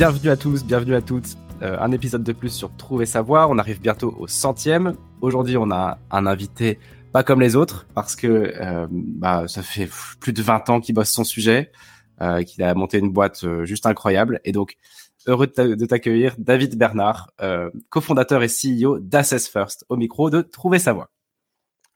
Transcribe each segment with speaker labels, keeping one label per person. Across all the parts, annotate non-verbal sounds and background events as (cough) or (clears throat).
Speaker 1: Bienvenue à tous, bienvenue à toutes. Euh, un épisode de plus sur Trouver Savoir. On arrive bientôt au centième. Aujourd'hui, on a un invité pas comme les autres parce que euh, bah, ça fait plus de 20 ans qu'il bosse son sujet, euh, qu'il a monté une boîte juste incroyable. Et donc, heureux de t'accueillir, David Bernard, cofondateur et CEO d'Assess First, au micro de Trouver Savoir.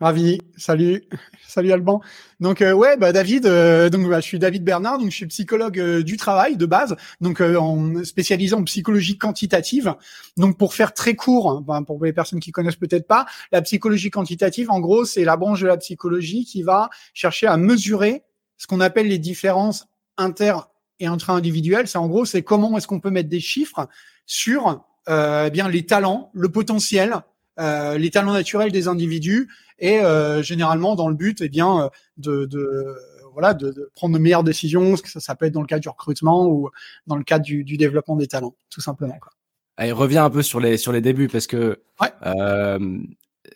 Speaker 2: Ravi, salut, (laughs) salut Alban. Donc euh, ouais, bah David, euh, donc bah, je suis David Bernard, donc je suis psychologue euh, du travail de base, donc en spécialisé en psychologie quantitative. Donc pour faire très court, ben, pour les personnes qui connaissent peut-être pas, la psychologie quantitative, en gros, c'est la branche de la psychologie qui va chercher à mesurer ce qu'on appelle les différences inter et intra-individuelles. C'est en gros, c'est comment est-ce qu'on peut mettre des chiffres sur eh bien les talents, le potentiel, euh, les talents naturels des individus et euh, généralement dans le but eh bien de, de voilà de, de, prendre de meilleures décisions ça, ça peut être dans le cadre du recrutement ou dans le cadre du, du développement des talents tout simplement quoi.
Speaker 1: Allez, reviens un peu sur les sur les débuts parce que
Speaker 2: ouais.
Speaker 1: euh,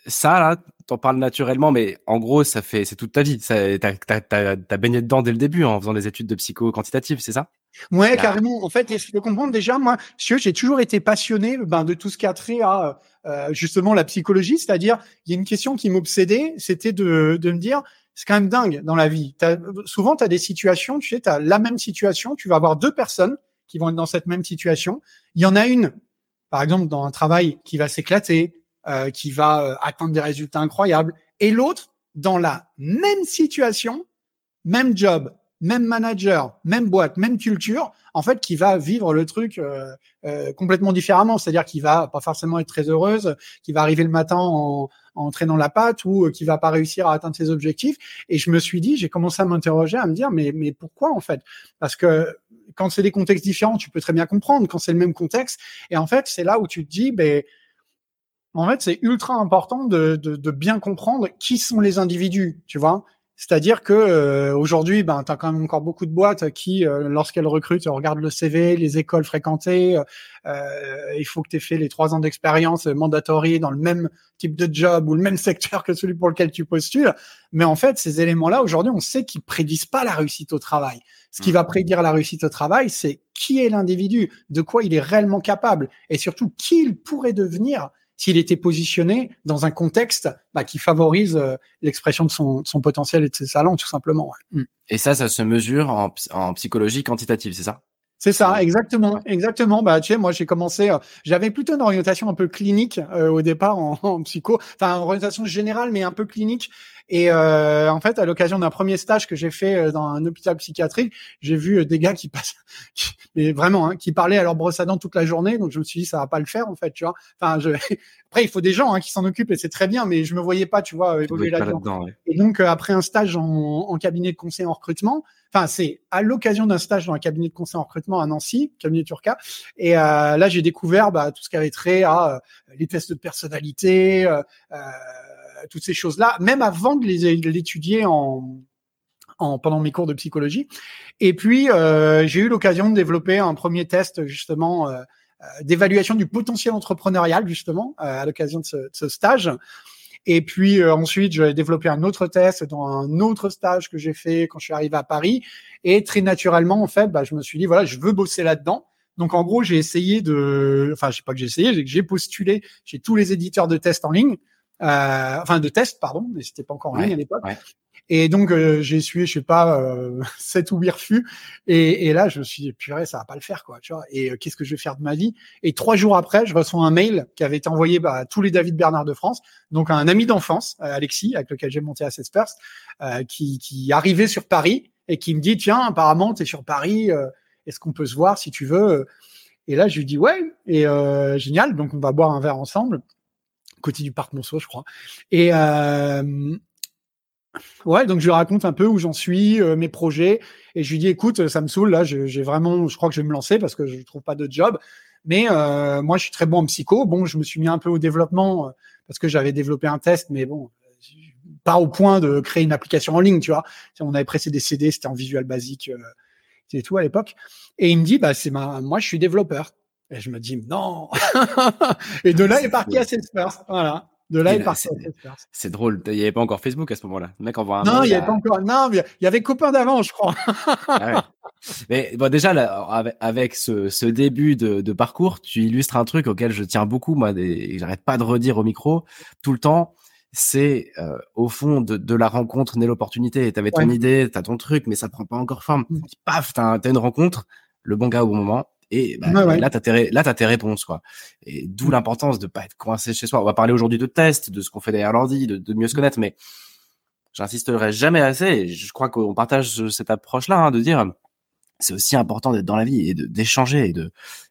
Speaker 1: ça là t'en parles naturellement mais en gros ça fait c'est toute ta vie t'as t'as t'as baigné dedans dès le début en faisant des études de psycho quantitative c'est ça?
Speaker 2: Ouais, Là. carrément. En fait, je peux comprendre déjà, moi, j'ai toujours été passionné ben, de tout ce qui a trait à euh, justement la psychologie, c'est-à-dire, il y a une question qui m'obsédait, c'était de, de me dire, c'est quand même dingue dans la vie. As, souvent, tu as des situations, tu sais, tu as la même situation, tu vas avoir deux personnes qui vont être dans cette même situation. Il y en a une, par exemple, dans un travail qui va s'éclater, euh, qui va euh, atteindre des résultats incroyables, et l'autre, dans la même situation, même job, même manager, même boîte, même culture, en fait, qui va vivre le truc euh, euh, complètement différemment. C'est-à-dire qu'il va pas forcément être très heureuse, qui va arriver le matin en, en traînant la patte ou euh, qui va pas réussir à atteindre ses objectifs. Et je me suis dit, j'ai commencé à m'interroger, à me dire, mais mais pourquoi en fait? Parce que quand c'est des contextes différents, tu peux très bien comprendre. Quand c'est le même contexte, et en fait, c'est là où tu te dis, ben en fait, c'est ultra important de, de, de, bien comprendre qui sont les individus, tu vois? C'est-à-dire que euh, aujourd'hui, ben, tu as quand même encore beaucoup de boîtes qui, euh, lorsqu'elles recrutent, regardent le CV, les écoles fréquentées. Euh, il faut que tu aies fait les trois ans d'expérience mandatory dans le même type de job ou le même (laughs) secteur que celui pour lequel tu postules. Mais en fait, ces éléments-là, aujourd'hui, on sait qu'ils prédisent pas la réussite au travail. Ce qui va prédire la réussite au travail, c'est qui est l'individu, de quoi il est réellement capable, et surtout qui il pourrait devenir s'il était positionné dans un contexte bah, qui favorise euh, l'expression de son, son, potentiel et de ses talents, tout simplement.
Speaker 1: Ouais. Et ça, ça se mesure en, en psychologie quantitative, c'est ça?
Speaker 2: C'est ça, exactement, exactement. Bah, tu sais, moi, j'ai commencé, euh, j'avais plutôt une orientation un peu clinique euh, au départ en, en, psycho, enfin, une orientation générale, mais un peu clinique. Et euh, en fait, à l'occasion d'un premier stage que j'ai fait euh, dans un hôpital psychiatrique, j'ai vu euh, des gars qui passent, (laughs) qui, mais vraiment, hein, qui parlaient à leur brosse à dents toute la journée. Donc je me suis dit, ça va pas le faire en fait, tu vois. Enfin, je... (laughs) après, il faut des gens hein, qui s'en occupent et c'est très bien, mais je me voyais pas, tu vois, évoluer là-dedans. Là ouais. Et donc euh, après un stage en, en, cabinet de conseil en recrutement, enfin c'est à l'occasion d'un stage dans un cabinet de conseil en recrutement à Nancy, cabinet Turca. Et euh, là, j'ai découvert bah, tout ce qui avait trait à euh, les tests de personnalité. Euh, toutes ces choses-là, même avant de l'étudier en, en, pendant mes cours de psychologie. Et puis, euh, j'ai eu l'occasion de développer un premier test justement euh, d'évaluation du potentiel entrepreneurial justement euh, à l'occasion de, de, ce stage. Et puis euh, ensuite, j'ai développé un autre test dans un autre stage que j'ai fait quand je suis arrivé à Paris. Et très naturellement, en fait, bah, je me suis dit voilà, je veux bosser là-dedans. Donc en gros, j'ai essayé de, enfin, je sais pas que j'ai essayé, j'ai postulé chez tous les éditeurs de tests en ligne euh, enfin de test pardon, mais c'était pas encore en ligne
Speaker 1: ouais,
Speaker 2: à l'époque.
Speaker 1: Ouais.
Speaker 2: Et donc euh, j'ai essuyé, je sais pas, euh, (laughs) sept ou huit refus. Et, et, là, je me suis dit purée, ça va pas le faire quoi, tu vois. Et euh, qu'est-ce que je vais faire de ma vie? Et trois jours après, je reçois un mail qui avait été envoyé bah, à tous les David Bernard de France, donc à un ami d'enfance, Alexis, avec lequel j'ai monté à First, qui, qui arrivait sur Paris et qui me dit tiens, apparemment tu es sur Paris, est-ce qu'on peut se voir si tu veux? Et là, je lui dis ouais, et génial, donc on va boire un verre ensemble côté du parc Monceau, je crois. Et euh, ouais, donc je lui raconte un peu où j'en suis, euh, mes projets, et je lui dis écoute, ça me saoule là, j'ai vraiment, je crois que je vais me lancer parce que je trouve pas de job. Mais euh, moi, je suis très bon en psycho. Bon, je me suis mis un peu au développement euh, parce que j'avais développé un test, mais bon, pas au point de créer une application en ligne, tu vois. On avait pressé des CD, c'était en visual basique, euh, c'était tout à l'époque. Et il me dit, bah c'est ma, moi je suis développeur. Et je me dis non. (laughs) et de là est parti à Salesforce. Voilà. De là, il part
Speaker 1: C'est drôle. Il n'y avait pas encore Facebook à ce moment-là. Le mec envoie un
Speaker 2: Non, il n'y avait pas encore. Non, il y avait copain d'avant, je crois.
Speaker 1: Ah mais bon, déjà, avec ce, ce début de, de, parcours, tu illustres un truc auquel je tiens beaucoup, moi, et j'arrête pas de redire au micro tout le temps. C'est euh, au fond de, de, la rencontre née l'opportunité. Tu avais ton idée, tu as ton truc, mais ça prend pas encore forme. Mmh. Paf, tu as, as, une rencontre, le bon gars au bon moment, et bah, là, t'as tes, là, t'as tes réponses, quoi. Et d'où mm. l'importance de pas être coincé chez soi. On va parler aujourd'hui de tests, de ce qu'on fait derrière l'ordi, de, de, mieux se connaître, mais j'insisterai jamais assez. Et je crois qu'on partage cette approche-là, hein, de dire, c'est aussi important d'être dans la vie et d'échanger et de,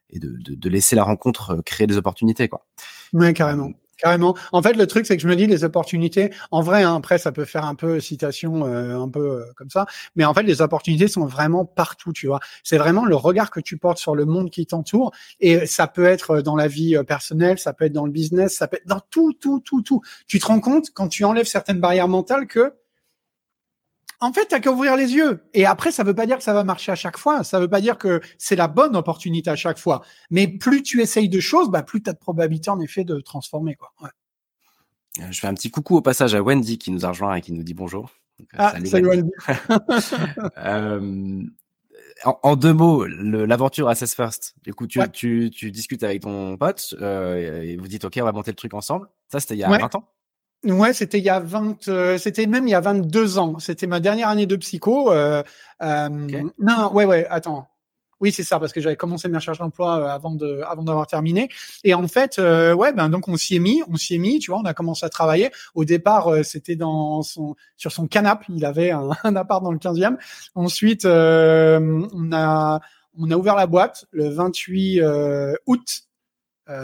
Speaker 1: et de, de, de, laisser la rencontre créer des opportunités, quoi.
Speaker 2: Ouais, carrément. Carrément. En fait, le truc, c'est que je me dis les opportunités. En vrai, hein, après, ça peut faire un peu citation, euh, un peu euh, comme ça. Mais en fait, les opportunités sont vraiment partout. Tu vois, c'est vraiment le regard que tu portes sur le monde qui t'entoure. Et ça peut être dans la vie euh, personnelle, ça peut être dans le business, ça peut être dans tout, tout, tout, tout. Tu te rends compte quand tu enlèves certaines barrières mentales que en fait, t'as qu'à ouvrir les yeux. Et après, ça veut pas dire que ça va marcher à chaque fois. Ça veut pas dire que c'est la bonne opportunité à chaque fois. Mais plus tu essayes de choses, bah, plus tu as de probabilité, en effet, de transformer, quoi. Ouais.
Speaker 1: Euh, je fais un petit coucou au passage à Wendy qui nous a rejoint et qui nous dit bonjour.
Speaker 2: Euh, ah, salut, Wendy. (laughs)
Speaker 1: euh, en, en, deux mots, l'aventure Assess First. Du coup, tu, tu, tu, discutes avec ton pote euh, et vous dites, OK, on va monter le truc ensemble. Ça, c'était il y a 20 ans
Speaker 2: Ouais, c'était il y a 20, euh, c'était même il y a 22 ans. C'était ma dernière année de psycho. Euh, euh, Non, ouais, ouais, attends. Oui, c'est ça, parce que j'avais commencé mes recherches d'emploi euh, avant de, avant d'avoir terminé. Et en fait, euh, ouais, ben donc on s'y est mis, on s'y est mis. Tu vois, on a commencé à travailler. Au départ, c'était dans son, sur son canapé. Il avait un, (laughs) un appart dans le 15e. Ensuite, on a, on a ouvert la boîte le 28 août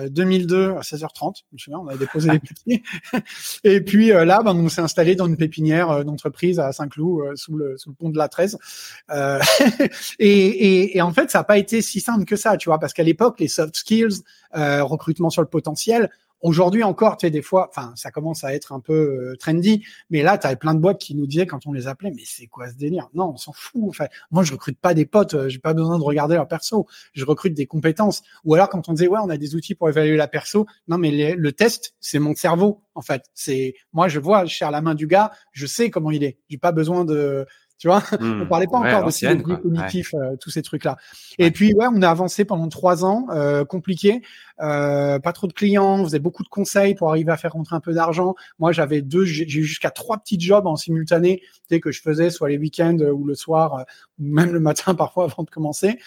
Speaker 2: 2002 euh, à 16h30, je me souviens, on avait déposé les petits. (laughs) et puis euh, là, ben, on s'est installé dans une pépinière euh, d'entreprise à Saint-Cloud, sous, le, sous le pont de la 13. (laughs) Et, et, et, en fait, ça n'a pas été si simple que ça, tu vois, parce qu'à l'époque, les soft skills, recrutement sur le potentiel, Aujourd'hui encore, tu sais, des fois, enfin, ça commence à être un peu euh, trendy, mais là, tu avais plein de boîtes qui nous disaient quand on les appelait, mais c'est quoi ce délire? Non, on s'en fout. Enfin, moi, je recrute pas des potes, euh, j'ai pas besoin de regarder leur perso. Je recrute des compétences. Ou alors, quand on disait, ouais, on a des outils pour évaluer la perso, non, mais le test, c'est mon cerveau, en fait. C'est moi, je vois, je serre la main du gars, je sais comment il est. J'ai pas besoin de tu vois, mmh. on parlait pas encore de psychologie cognitif, euh, tous ces trucs-là. Et puis ouais, on a avancé pendant trois ans, euh, compliqué, euh, pas trop de clients, on faisait beaucoup de conseils pour arriver à faire rentrer un peu d'argent. Moi, j'avais deux, j'ai eu jusqu'à trois petits jobs en simultané, tu que je faisais soit les week-ends ou le soir, ou même le matin (laughs) parfois avant de commencer.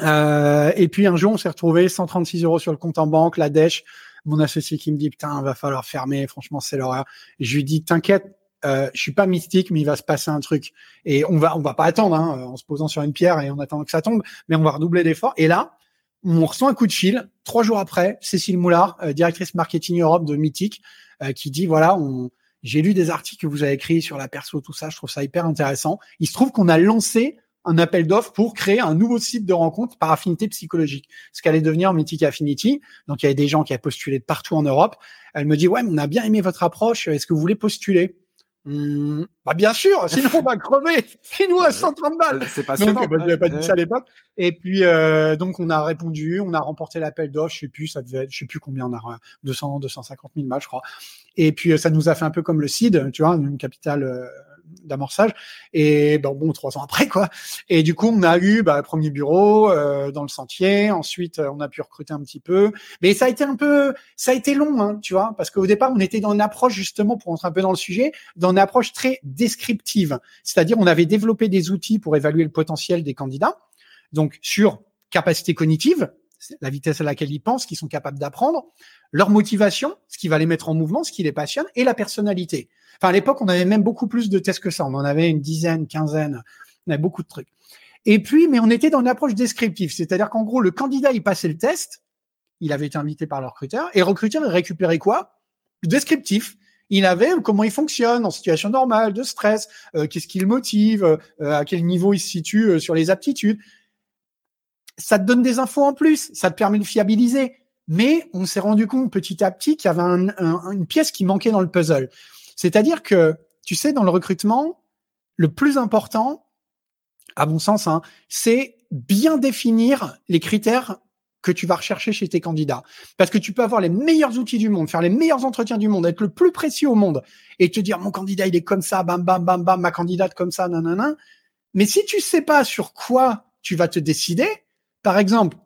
Speaker 2: et puis un jour, on s'est retrouvé 136 euros sur le compte en banque, la dèche. Mon associé qui me dit putain, va falloir fermer. Franchement, c'est l'horreur. Je lui dis t'inquiète, euh, je suis pas mystique, mais il va se passer un truc. Et on va, on va pas attendre, hein, en se posant sur une pierre et en attendant que ça tombe, mais on va redoubler d'efforts. Et là, on reçoit un coup de fil. Trois jours après, Cécile Moulard, euh, directrice marketing Europe de Mythique, euh, qui dit voilà, on, j'ai lu des articles que vous avez écrits sur la perso, tout ça. Je trouve ça hyper intéressant. Il se trouve qu'on a lancé un appel d'offres pour créer un nouveau site de rencontre par affinité psychologique, ce qu'allait devenir Mythic Affinity. Donc il y avait des gens qui avaient postulé de partout en Europe. Elle me dit ouais, on a bien aimé votre approche. Est-ce que vous voulez postuler? Mmh, bah bien sûr, sinon on va crever. Nous à 130 balles.
Speaker 1: C'est pas donc,
Speaker 2: bah, pas dit ça à l'époque. Et puis euh, donc on a répondu, on a remporté l'appel d'offres. Je sais plus, ça devait, être, je sais plus combien on a, 200, 250 000 balles, je crois. Et puis euh, ça nous a fait un peu comme le CID, tu vois, une capitale euh, d'amorçage. Et ben, bon, trois ans après, quoi. Et du coup, on a eu bah, premier bureau euh, dans le sentier. Ensuite, on a pu recruter un petit peu. Mais ça a été un peu, ça a été long, hein, tu vois, parce qu'au départ, on était dans une approche justement pour entrer un peu dans le sujet, dans une approche très descriptive. C'est-à-dire, on avait développé des outils pour évaluer le potentiel des candidats. Donc, sur capacité cognitive, la vitesse à laquelle ils pensent, qu'ils sont capables d'apprendre, leur motivation, ce qui va les mettre en mouvement, ce qui les passionne, et la personnalité. Enfin, à l'époque, on avait même beaucoup plus de tests que ça. On en avait une dizaine, quinzaine. On avait beaucoup de trucs. Et puis, mais on était dans une approche descriptive. C'est-à-dire qu'en gros, le candidat, il passait le test. Il avait été invité par le recruteur. Et le recruteur, il récupérait quoi? Le descriptif. Il avait comment il fonctionne en situation normale, de stress, euh, qu'est-ce qui le motive, euh, à quel niveau il se situe euh, sur les aptitudes. Ça te donne des infos en plus, ça te permet de fiabiliser. Mais on s'est rendu compte petit à petit qu'il y avait une pièce qui manquait dans le puzzle. C'est-à-dire que, tu sais, dans le recrutement, le plus important, à mon sens, hein, c'est bien définir les critères que tu vas rechercher chez tes candidats. Parce que tu peux avoir les meilleurs outils du monde, faire les meilleurs entretiens du monde, être le plus précis au monde et te dire mon candidat il est comme ça, bam bam bam bam, ma candidate comme ça, nanana. Mais si tu sais pas sur quoi tu vas te décider, par exemple,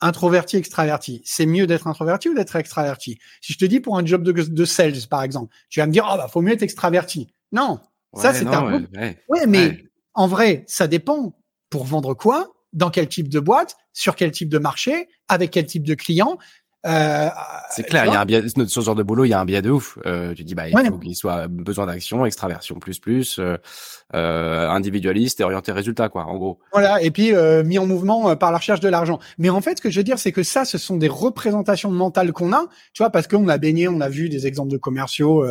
Speaker 2: introverti, extraverti, c'est mieux d'être introverti ou d'être extraverti? Si je te dis pour un job de, sales, par exemple, tu vas me dire, oh bah faut mieux être extraverti. Non, ça c'est un. Ouais, mais en vrai, ça dépend. Pour vendre quoi? Dans quel type de boîte? Sur quel type de marché? Avec quel type de client?
Speaker 1: Euh, c'est clair, il y a un biais, sur ce genre de boulot, il y a un biais de ouf. Euh, tu dis, bah, il faut qu'il soit besoin d'action, extraversion plus plus, euh, euh, individualiste et orienté résultat, quoi, en gros.
Speaker 2: Voilà, et puis euh, mis en mouvement euh, par la recherche de l'argent. Mais en fait, ce que je veux dire, c'est que ça, ce sont des représentations mentales qu'on a, tu vois, parce qu'on a baigné, on a vu des exemples de commerciaux,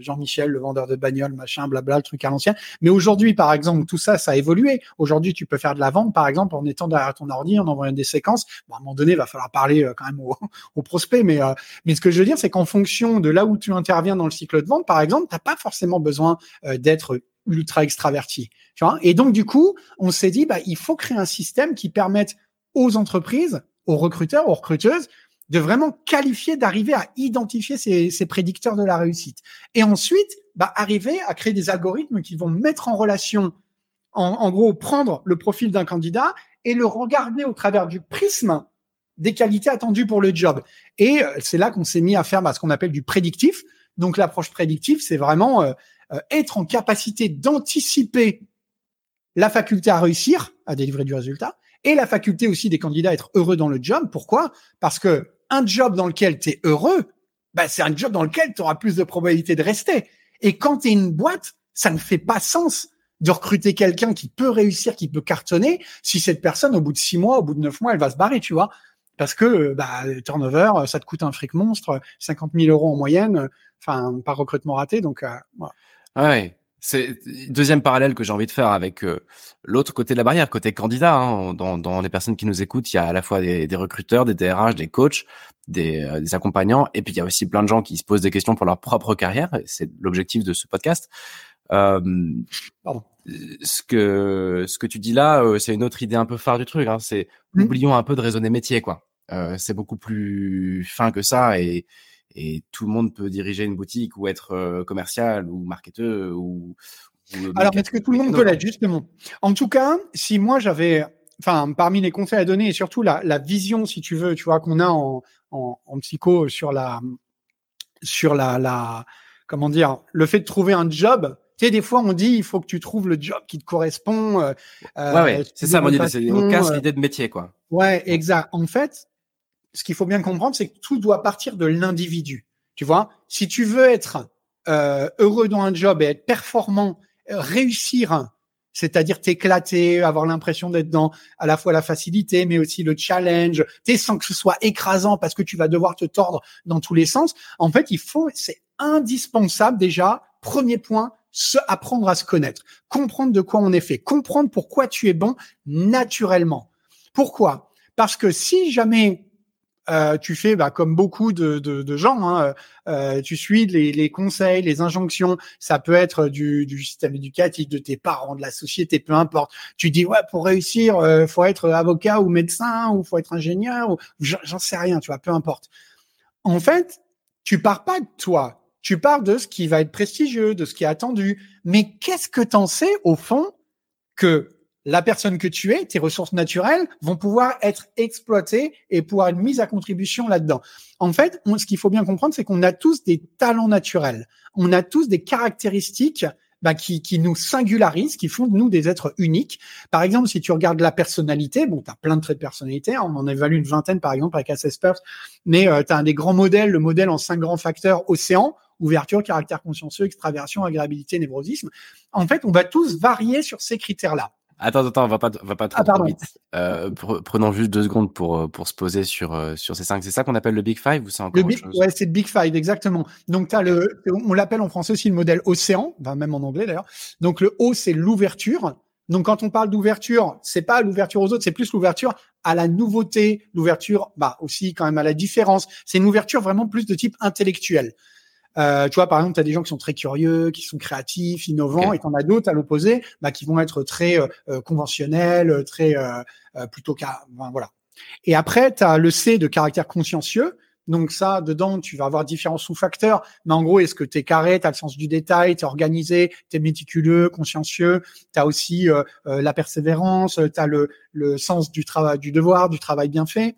Speaker 2: Jean-Michel, le vendeur de bagnole, machin, blabla, le truc à l'ancien. Mais aujourd'hui, par exemple, tout ça, ça a évolué. Aujourd'hui, tu peux faire de la vente, par exemple, en étant derrière ton ordi, en envoyant des séquences. Bon, à un moment donné, il va falloir parler quand même au prospect, mais mais ce que je veux dire, c'est qu'en fonction de là où tu interviens dans le cycle de vente, par exemple, t'as pas forcément besoin d'être ultra extraverti. Tu vois? Et donc, du coup, on s'est dit, bah, il faut créer un système qui permette aux entreprises, aux recruteurs, aux recruteuses, de vraiment qualifier, d'arriver à identifier ces, ces, prédicteurs de la réussite. Et ensuite, bah, arriver à créer des algorithmes qui vont mettre en relation, en, en gros, prendre le profil d'un candidat et le regarder au travers du prisme des qualités attendues pour le job. Et euh, c'est là qu'on s'est mis à faire bah, ce qu'on appelle du prédictif. Donc l'approche prédictive, c'est vraiment euh, euh, être en capacité d'anticiper la faculté à réussir, à délivrer du résultat, et la faculté aussi des candidats à être heureux dans le job. Pourquoi? Parce que un job dans lequel tu es heureux, bah, c'est un job dans lequel tu auras plus de probabilité de rester. Et quand tu es une boîte, ça ne fait pas sens de recruter quelqu'un qui peut réussir, qui peut cartonner, si cette personne, au bout de six mois, au bout de neuf mois, elle va se barrer, tu vois. Parce que bah, turnover, ça te coûte un fric monstre, 50 000 euros en moyenne, enfin, par recrutement raté. Donc, euh, voilà.
Speaker 1: Ouais. C'est deuxième parallèle que j'ai envie de faire avec euh, l'autre côté de la barrière, côté candidat. Hein. Dans, dans, les personnes qui nous écoutent, il y a à la fois des, des recruteurs, des DRH, des coachs, des, euh, des, accompagnants, et puis il y a aussi plein de gens qui se posent des questions pour leur propre carrière. C'est l'objectif de ce podcast. Euh, ce que ce que tu dis là, euh, c'est une autre idée un peu phare du truc. Hein. C'est mmh. oublions un peu de raisonner métier, quoi. C'est beaucoup plus fin que ça et et tout le monde peut diriger une boutique ou être euh, commercial ou marketeur ou,
Speaker 2: alors est-ce que tout le monde peut l'être justement? En tout cas si moi j'avais enfin parmi les conseils à donner et surtout la, la vision si tu veux tu vois qu'on a en, en, en, psycho sur la sur la, la comment dire le fait de trouver un job tu sais, des fois, on dit il faut que tu trouves le job qui te correspond. Euh,
Speaker 1: ouais, ouais. c'est ça mon idée. On casse euh, l'idée de métier, quoi.
Speaker 2: Ouais, exact. En fait, ce qu'il faut bien comprendre, c'est que tout doit partir de l'individu. Tu vois, si tu veux être euh, heureux dans un job et être performant, réussir, c'est-à-dire t'éclater, avoir l'impression d'être dans à la fois la facilité, mais aussi le challenge, t'es sans que ce soit écrasant parce que tu vas devoir te tordre dans tous les sens. En fait, il faut, c'est indispensable déjà. Premier point, se apprendre à se connaître, comprendre de quoi on est fait, comprendre pourquoi tu es bon naturellement. Pourquoi? Parce que si jamais euh, tu fais bah, comme beaucoup de, gens, hein, euh, tu suis les, les, conseils, les injonctions. Ça peut être du, du, système éducatif, de tes parents, de la société, peu importe. Tu dis ouais pour réussir, euh, faut être avocat ou médecin ou faut être ingénieur ou j'en sais rien, tu vois, peu importe. En fait, tu pars pas de toi, tu pars de ce qui va être prestigieux, de ce qui est attendu. Mais qu'est-ce que t'en sais au fond que la personne que tu es, tes ressources naturelles vont pouvoir être exploitées et pouvoir être mises à contribution là-dedans. En fait, ce qu'il faut bien comprendre, c'est qu'on a tous des talents naturels. On a tous des caractéristiques bah, qui, qui, nous singularisent, qui font de nous des êtres uniques. Par exemple, si tu regardes la personnalité, bon, tu plein de traits de personnalité, hein, on en évalue une vingtaine par exemple avec Assespers, mais euh, tu as un des grands modèles, le modèle en cinq grands facteurs, océan, ouverture, caractère consciencieux, extraversion, agréabilité, névrosisme. En fait, on va tous varier sur ces critères-là.
Speaker 1: Attends, attends, va pas, va pas trop, ah, vite. Euh, prenons juste deux secondes pour euh, pour se poser sur euh, sur ces cinq. C'est ça qu'on appelle le Big Five ou c'est encore
Speaker 2: le
Speaker 1: chose?
Speaker 2: Ouais, c'est le Big Five exactement. Donc as le, on l'appelle en français aussi le modèle océan, même en anglais d'ailleurs. Donc le O c'est l'ouverture. Donc quand on parle d'ouverture, c'est pas l'ouverture aux autres, c'est plus l'ouverture à la nouveauté, l'ouverture, bah aussi quand même à la différence. C'est une ouverture vraiment plus de type intellectuel. Euh, tu vois, par exemple, tu as des gens qui sont très curieux, qui sont créatifs, innovants, et t'en as d'autres à l'opposé, bah, qui vont être très euh, euh, conventionnels, très euh, plutôt car, voilà. Et après, tu as le C de caractère consciencieux. Donc ça, dedans, tu vas avoir différents sous-facteurs. Mais en gros, est-ce que tu es carré, tu as le sens du détail, tu es organisé, tu es méticuleux, consciencieux, tu as aussi la persévérance, tu as le, le sens du travail, du devoir, du travail bien fait.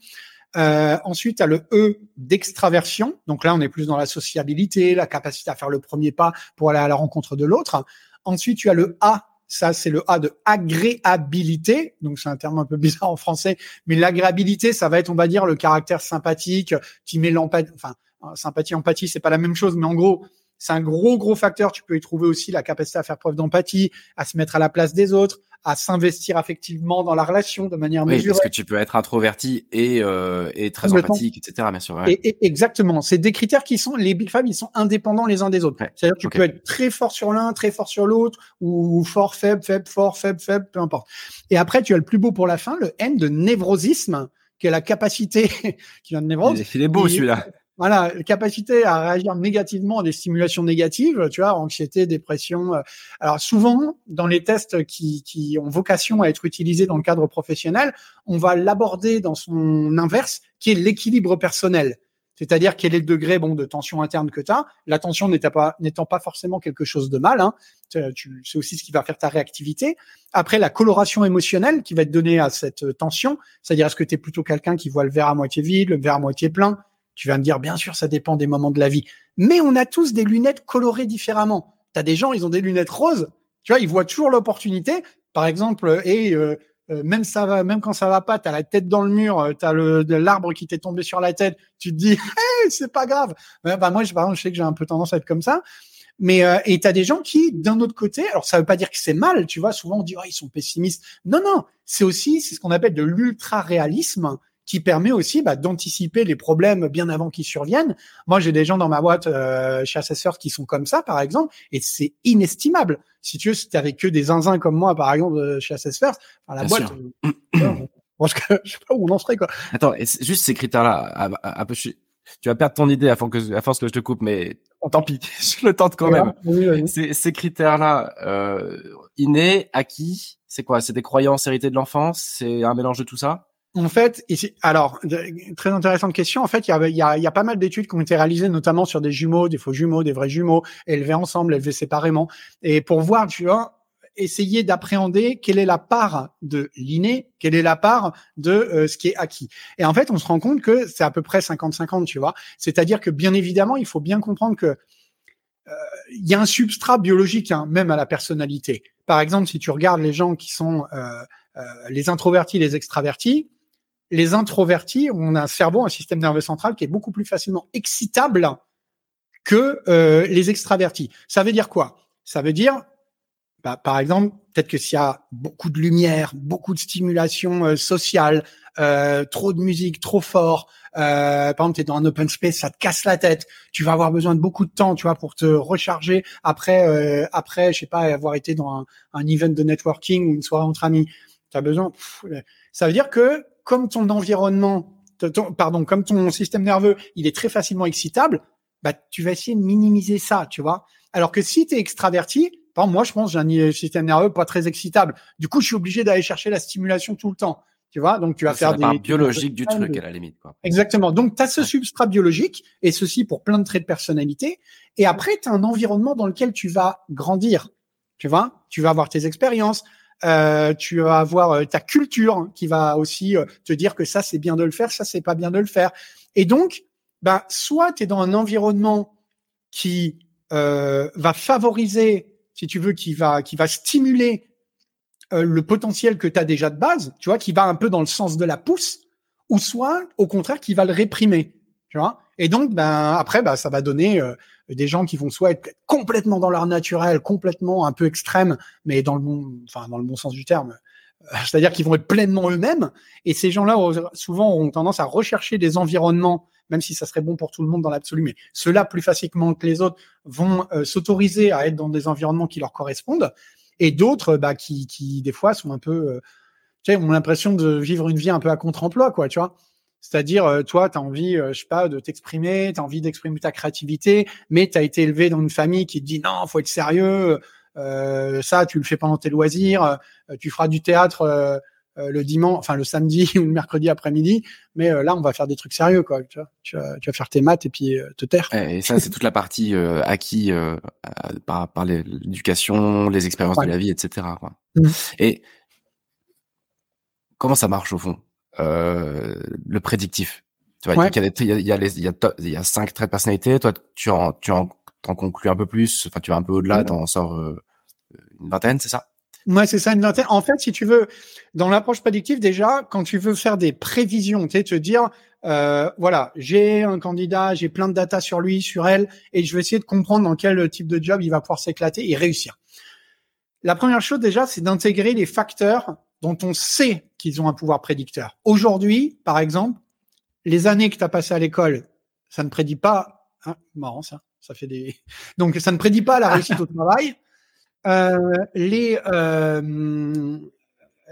Speaker 2: Euh, ensuite, tu as le E d'extraversion. Donc là, on est plus dans la sociabilité, la capacité à faire le premier pas pour aller à la rencontre de l'autre. Ensuite, tu as le A. Ça, c'est le A de agréabilité. Donc, c'est un terme un peu (laughs) bizarre en français. Mais l'agréabilité, ça va être, on va dire, le caractère sympathique qui met l'empathie. Enfin, sympathie, empathie, c'est pas la même chose. Mais en gros, c'est un gros, gros facteur. Tu peux y trouver aussi la capacité à faire preuve d'empathie, à se mettre à la place des autres, à s'investir affectivement dans la relation de manière
Speaker 1: oui,
Speaker 2: mesurée.
Speaker 1: Parce que tu peux être introverti et, euh, et très empathique, etc. Bien sûr.
Speaker 2: Ouais. Et, exactement. C'est des critères qui sont, les big five, ils sont indépendants les uns des autres. C'est-à-dire que tu peux être très fort sur l'un, très fort sur l'autre, ou fort, faible, faible, fort, faible, faible, peu importe. Et après, tu as le plus beau pour la fin, le N de névrosisme, qui est la capacité, (laughs) qui vient de névrose.
Speaker 1: Il est beau celui-là.
Speaker 2: Voilà, capacité à réagir négativement à des stimulations négatives, tu vois, anxiété, dépression. Euh. Alors souvent, dans les tests qui, qui ont vocation à être utilisés dans le cadre professionnel, on va l'aborder dans son inverse, qui est l'équilibre personnel. C'est-à-dire quel est le degré bon de tension interne que tu as. La tension n'étant pas, forcément quelque chose de mal, hein, c'est aussi ce qui va faire ta réactivité. Après, la coloration émotionnelle qui va être donnée à cette tension, c'est-à-dire est-ce que tu es plutôt quelqu'un qui voit le verre à moitié vide, le verre à moitié plein, tu vas me dire, bien sûr, ça dépend des moments de la vie. Mais on a tous des lunettes colorées différemment. Tu as des gens, ils ont des lunettes roses. Tu vois, ils voient toujours l'opportunité. Par exemple, et euh, euh, même ça va, même quand ça va pas, tu as la tête dans le mur, euh, tu as l'arbre qui t'est tombé sur la tête, tu te dis, (laughs) hey, c'est pas grave. bah, moi, je, par exemple, je sais que j'ai un peu tendance à être comme ça. Mais euh, et t'as des gens qui, d'un autre côté, alors ça veut pas dire que c'est mal, tu vois. Souvent on dit oh, ils sont pessimistes. Non non, c'est aussi c'est ce qu'on appelle de l'ultra réalisme qui permet aussi bah, d'anticiper les problèmes bien avant qu'ils surviennent. Moi, j'ai des gens dans ma boîte euh, chez Assessor qui sont comme ça, par exemple, et c'est inestimable. Si tu veux, si avec que des zinzins comme moi, par exemple, euh, chez Assessor, enfin, la boîte, euh, (clears throat) je pense que je sais pas où on en serait quoi.
Speaker 1: Attends, juste ces critères-là, un peu, tu vas perdre ton idée à force que, à force que je te coupe, mais tant pis, (laughs) je le tente quand même. Ces, ces critères-là, euh, innés, acquis, c'est quoi? C'est des croyances héritées de l'enfance? C'est un mélange de tout ça?
Speaker 2: En fait, ici, alors, très intéressante question. En fait, il y a, y, a, y a, pas mal d'études qui ont été réalisées, notamment sur des jumeaux, des faux jumeaux, des vrais jumeaux, élevés ensemble, élevés séparément. Et pour voir, tu vois, essayer d'appréhender quelle est la part de l'inné, quelle est la part de euh, ce qui est acquis. Et en fait, on se rend compte que c'est à peu près 50-50, tu vois. C'est-à-dire que, bien évidemment, il faut bien comprendre que euh, il y a un substrat biologique, hein, même à la personnalité. Par exemple, si tu regardes les gens qui sont euh, les introvertis, les extravertis, les introvertis, on a un cerveau, un système nerveux central qui est beaucoup plus facilement excitable que euh, les extravertis. Ça veut dire quoi? Ça veut dire, bah, par exemple, peut-être que s'il y a beaucoup de lumière, beaucoup de stimulation euh, sociale, euh, trop de musique, trop fort, par exemple, tu es dans un open space, ça te casse la tête, tu vas avoir besoin de beaucoup de temps, tu vois, pour te recharger après, après, je sais pas, avoir été dans un, un event de networking ou une soirée entre amis. Tu as besoin. ça veut dire que comme ton environnement, pardon, comme ton système nerveux, il est très facilement excitable, bah, tu vas essayer de minimiser ça, tu vois. Alors que si tu es extraverti, par exemple, moi, je pense j'ai un système nerveux pas très excitable. Du coup, je suis obligé d'aller chercher la stimulation tout le temps. Tu vois, donc tu vas faire
Speaker 1: des biologique du truc à la limite. Quoi.
Speaker 2: Exactement. Donc tu as ce substrat biologique et ceci pour plein de traits de personnalité. Et après, tu as un environnement dans lequel tu vas grandir. Tu vois, tu vas avoir tes expériences, euh, tu vas avoir euh, ta culture qui va aussi euh, te dire que ça c'est bien de le faire, ça c'est pas bien de le faire. Et donc, ben soit tu es dans un environnement qui va favoriser, si tu veux, qui va qui va stimuler le potentiel que tu as déjà de base, tu vois, qui va un peu dans le sens de la pousse, ou soit au contraire qui va le réprimer, tu vois. Et donc, ben après, ben, ça va donner des gens qui vont soit être complètement dans leur naturel, complètement un peu extrême, mais dans le bon, enfin dans le bon sens du terme. Euh, (laughs) c'est-à-dire qu'ils vont être pleinement eux-mêmes. Et ces gens-là, souvent, ont tendance à rechercher des environnements, même si ça serait bon pour tout le monde dans l'absolu, mais ceux-là, plus facilement que les autres, vont euh, s'autoriser à être dans des environnements qui leur correspondent. et d'autres bah, qui, qui, des fois, sont un peu, euh, tu sais, ont l'impression de vivre une vie un peu à contre-emploi, quoi, tu vois. C'est-à-dire, euh, toi, tu as envie, euh, je sais pas, de t'exprimer, tu as envie d'exprimer ta créativité, mais tu as été élevé dans une famille qui te dit non, faut être sérieux, euh, ça, tu le fais pendant tes loisirs, tu feras du théâtre le dimanche, enfin le samedi (laughs) ou le mercredi après-midi, mais là, on va faire des trucs sérieux, quoi. Tu, vois tu, vas, tu vas faire tes maths et puis te taire.
Speaker 1: Et ça, c'est toute la partie acquis par, par l'éducation, les expériences de la vie, etc. Quoi. Mmh. Et comment ça marche au fond? Euh, le prédictif. Tu vois, il, y a, il, y a, il, y a les, il, y a, il y a cinq traits de personnalité. Toi, tu en, tu en, t'en conclus un peu plus. Enfin, tu vas un peu au-delà. T'en sors euh, une vingtaine, c'est ça?
Speaker 2: Ouais, c'est ça, une vingtaine. En fait, si tu veux, dans l'approche prédictive, déjà, quand tu veux faire des prévisions, tu sais, te dire, euh, voilà, j'ai un candidat, j'ai plein de data sur lui, sur elle, et je vais essayer de comprendre dans quel type de job il va pouvoir s'éclater et réussir. La première chose déjà, c'est d'intégrer les facteurs dont on sait qu'ils ont un pouvoir prédicteur. Aujourd'hui, par exemple, les années que tu as passées à l'école, ça ne prédit pas. Hein, marrant ça, ça fait des. (laughs) Donc ça ne prédit pas la réussite au travail. Euh, les euh,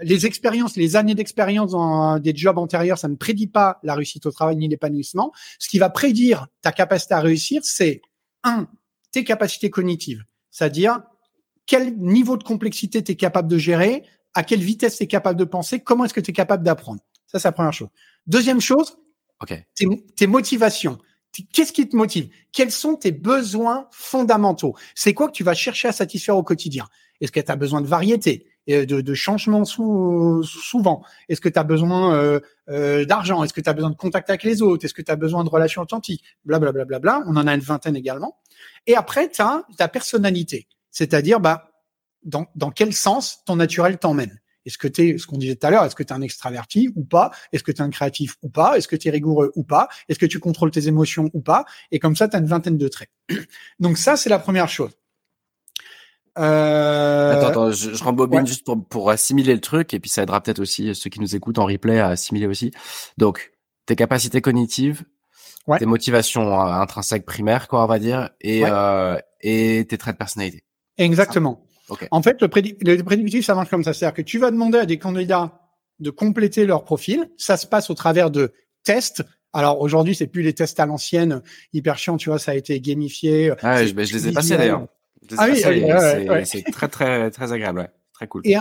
Speaker 2: les expériences, les années d'expérience dans des jobs antérieurs, ça ne prédit pas la réussite au travail ni l'épanouissement. Ce qui va prédire ta capacité à réussir, c'est un tes capacités cognitives, c'est-à-dire quel niveau de complexité tu es capable de gérer, à quelle vitesse tu es capable de penser, comment est-ce que tu es capable d'apprendre. Ça, c'est la première chose. Deuxième chose,
Speaker 1: okay.
Speaker 2: tes, tes motivations. Qu'est-ce qui te motive? Quels sont tes besoins fondamentaux? C'est quoi que tu vas chercher à satisfaire au quotidien? Est-ce que tu as besoin de variété, de, de changement souvent? Est-ce que tu as besoin euh, euh, d'argent? Est-ce que tu as besoin de contact avec les autres? Est-ce que tu as besoin de relations authentiques? Blablabla. Bla, bla, bla, On en a une vingtaine également. Et après, tu as ta personnalité. C'est-à-dire, bah, dans, dans quel sens ton naturel t'emmène? Est-ce que tu es, ce qu'on disait tout à l'heure, est-ce que tu es un extraverti ou pas? Est-ce que tu es un créatif ou pas? Est-ce que tu es rigoureux ou pas? Est-ce que tu contrôles tes émotions ou pas? Et comme ça, tu as une vingtaine de traits. (clears throat) Donc ça, c'est la première chose.
Speaker 1: Euh... Attends, attends, je, je rembobine juste pour, pour assimiler le truc, et puis ça aidera peut-être aussi ceux qui nous écoutent en replay à assimiler aussi. Donc, tes capacités cognitives, ouais. tes motivations euh, intrinsèques primaires, quoi, on va dire, et, euh, et tes traits de personnalité.
Speaker 2: Exactement. En fait, le, prédictif, ça marche comme ça. C'est-à-dire que tu vas demander à des candidats de compléter leur profil. Ça se passe au travers de tests. Alors aujourd'hui, c'est plus les tests à l'ancienne, hyper chiant, tu vois, ça a été gamifié.
Speaker 1: Ah, je, je les ai passés d'ailleurs. Ah oui, c'est très très très agréable. Ouais.
Speaker 2: Et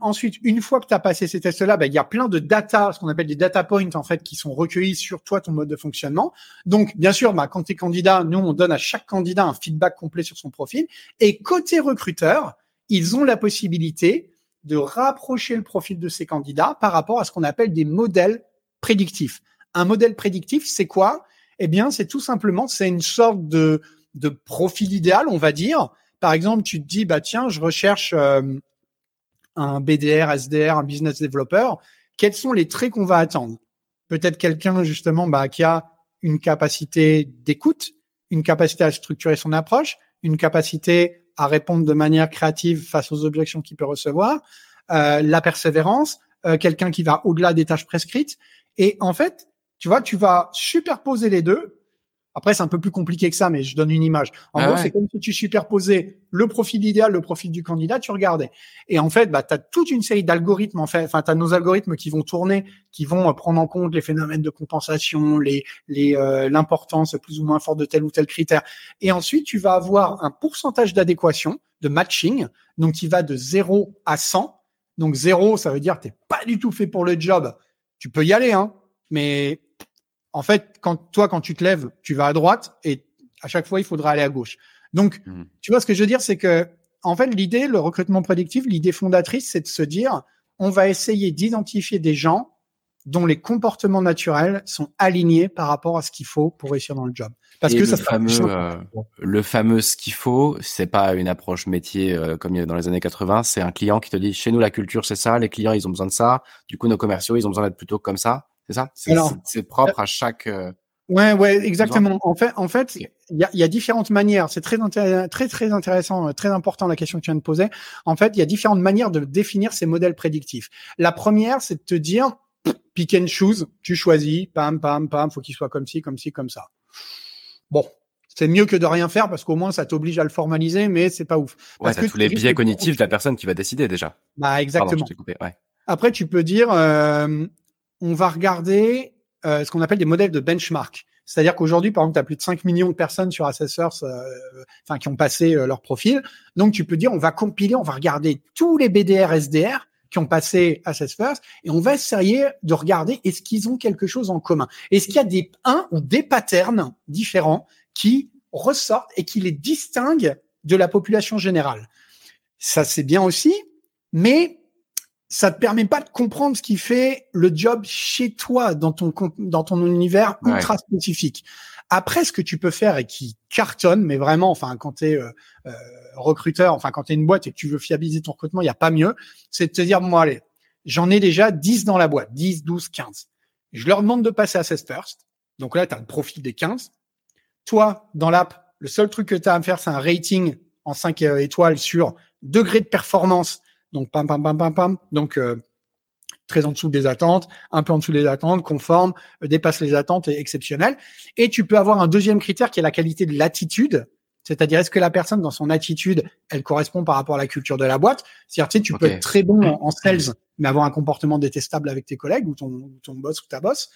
Speaker 2: ensuite, une fois que tu as passé ces tests-là, bah, il y a plein de data, ce qu'on appelle des data points en fait, qui sont recueillis sur toi, ton mode de fonctionnement. Donc, bien sûr, bah, quand tu es candidat, nous, on donne à chaque candidat un feedback complet sur son profil. Et côté recruteur, ils ont la possibilité de rapprocher le profil de ces candidats par rapport à ce qu'on appelle des modèles prédictifs. Un modèle prédictif, c'est quoi? Eh bien, c'est tout simplement, c'est une sorte de, de profil idéal, on va dire. Par exemple, tu te dis, bah tiens, je recherche euh, un BDR, SDR, un business developer, quels sont les traits qu'on va attendre? Peut-être quelqu'un justement bah, qui a une capacité d'écoute, une capacité à structurer son approche, une capacité à répondre de manière créative face aux objections qu'il peut recevoir, euh, la persévérance, euh, quelqu'un qui va au-delà des tâches prescrites. Et en fait, tu vois, tu vas superposer les deux après, c'est un peu plus compliqué que ça, mais je donne une image. En ah gros, c'est comme si tu superposais le profil idéal, le profil du candidat, tu regardais. Et en fait, bah, tu as toute une série d'algorithmes, en fait. Enfin, tu as nos algorithmes qui vont tourner, qui vont euh, prendre en compte les phénomènes de compensation, les les euh, l'importance plus ou moins forte de tel ou tel critère. Et ensuite, tu vas avoir un pourcentage d'adéquation, de matching, donc qui va de 0 à 100. Donc 0, ça veut dire que t'es pas du tout fait pour le job. Tu peux y aller, hein, mais en fait, quand toi, quand tu te lèves, tu vas à droite et à chaque fois, il faudra aller à gauche. Donc, mmh. tu vois, ce que je veux dire, c'est que, en fait, l'idée, le recrutement prédictif, l'idée fondatrice, c'est de se dire, on va essayer d'identifier des gens dont les comportements naturels sont alignés par rapport à ce qu'il faut pour réussir dans le job.
Speaker 1: Parce que le ça fameux, euh, le fameux ce qu'il faut, c'est pas une approche métier euh, comme il y a dans les années 80. C'est un client qui te dit chez nous la culture c'est ça, les clients ils ont besoin de ça. Du coup nos commerciaux ils ont besoin d'être plutôt comme ça. C'est ça? C'est propre à chaque. Euh,
Speaker 2: ouais, ouais, exactement. En fait, en fait, il y a, y a, différentes manières. C'est très, très, très intéressant, euh, très important la question que tu viens de poser. En fait, il y a différentes manières de définir ces modèles prédictifs. La première, c'est de te dire, pick and choose, tu choisis, pam, pam, pam, faut qu'il soit comme ci, comme ci, comme ça. Bon, c'est mieux que de rien faire parce qu'au moins ça t'oblige à le formaliser, mais c'est pas ouf.
Speaker 1: Ouais,
Speaker 2: Parce
Speaker 1: t'as
Speaker 2: que
Speaker 1: tous les biais cognitifs de la personne qui va décider déjà.
Speaker 2: Bah
Speaker 1: Pardon,
Speaker 2: exactement.
Speaker 1: je t'ai coupé. Ouais.
Speaker 2: Après, tu peux dire, euh, on va regarder euh, ce qu'on appelle des modèles de benchmark. C'est-à-dire qu'aujourd'hui, par exemple, tu as plus de 5 millions de personnes sur Assessors, euh, enfin qui ont passé euh, leur profil. Donc, tu peux dire, on va compiler, on va regarder tous les BDR, SDR qui ont passé Assess First et on va essayer de regarder est-ce qu'ils ont quelque chose en commun? Est-ce qu'il y a des un ou des patterns différents qui ressortent et qui les distinguent de la population générale? Ça, c'est bien aussi, mais ça te permet pas de comprendre ce qui fait le job chez toi dans ton dans ton univers
Speaker 1: Ouais.
Speaker 2: ultra spécifique. Après, ce que tu peux faire et qui cartonne, mais vraiment, enfin, quand tu es recruteur, enfin, quand tu es une boîte et que tu veux fiabiliser ton recrutement, il n'y a pas mieux, c'est de te dire, bon, allez, j'en ai déjà 10 dans la boîte, 10, 12, 15. Je leur demande de passer à Assess First. Donc là, tu as le profil des 15. Toi, dans l'app, le seul truc que tu as à me faire, c'est un rating en 5 euh, étoiles sur degré de performance. Donc, pam, pam, pam, pam, pam. Donc, euh, très en dessous des attentes, un peu en dessous des attentes, conforme, euh, dépasse les attentes et exceptionnel. Et tu peux avoir un deuxième critère qui est la qualité de l'attitude. C'est-à-dire, est-ce que la personne, dans son attitude, elle correspond par rapport à la culture de la boîte? C'est-à-dire, tu sais, tu peux être très bon en, en sales, mais avoir un comportement détestable avec tes collègues ou ton, ou ton boss ou ta boss.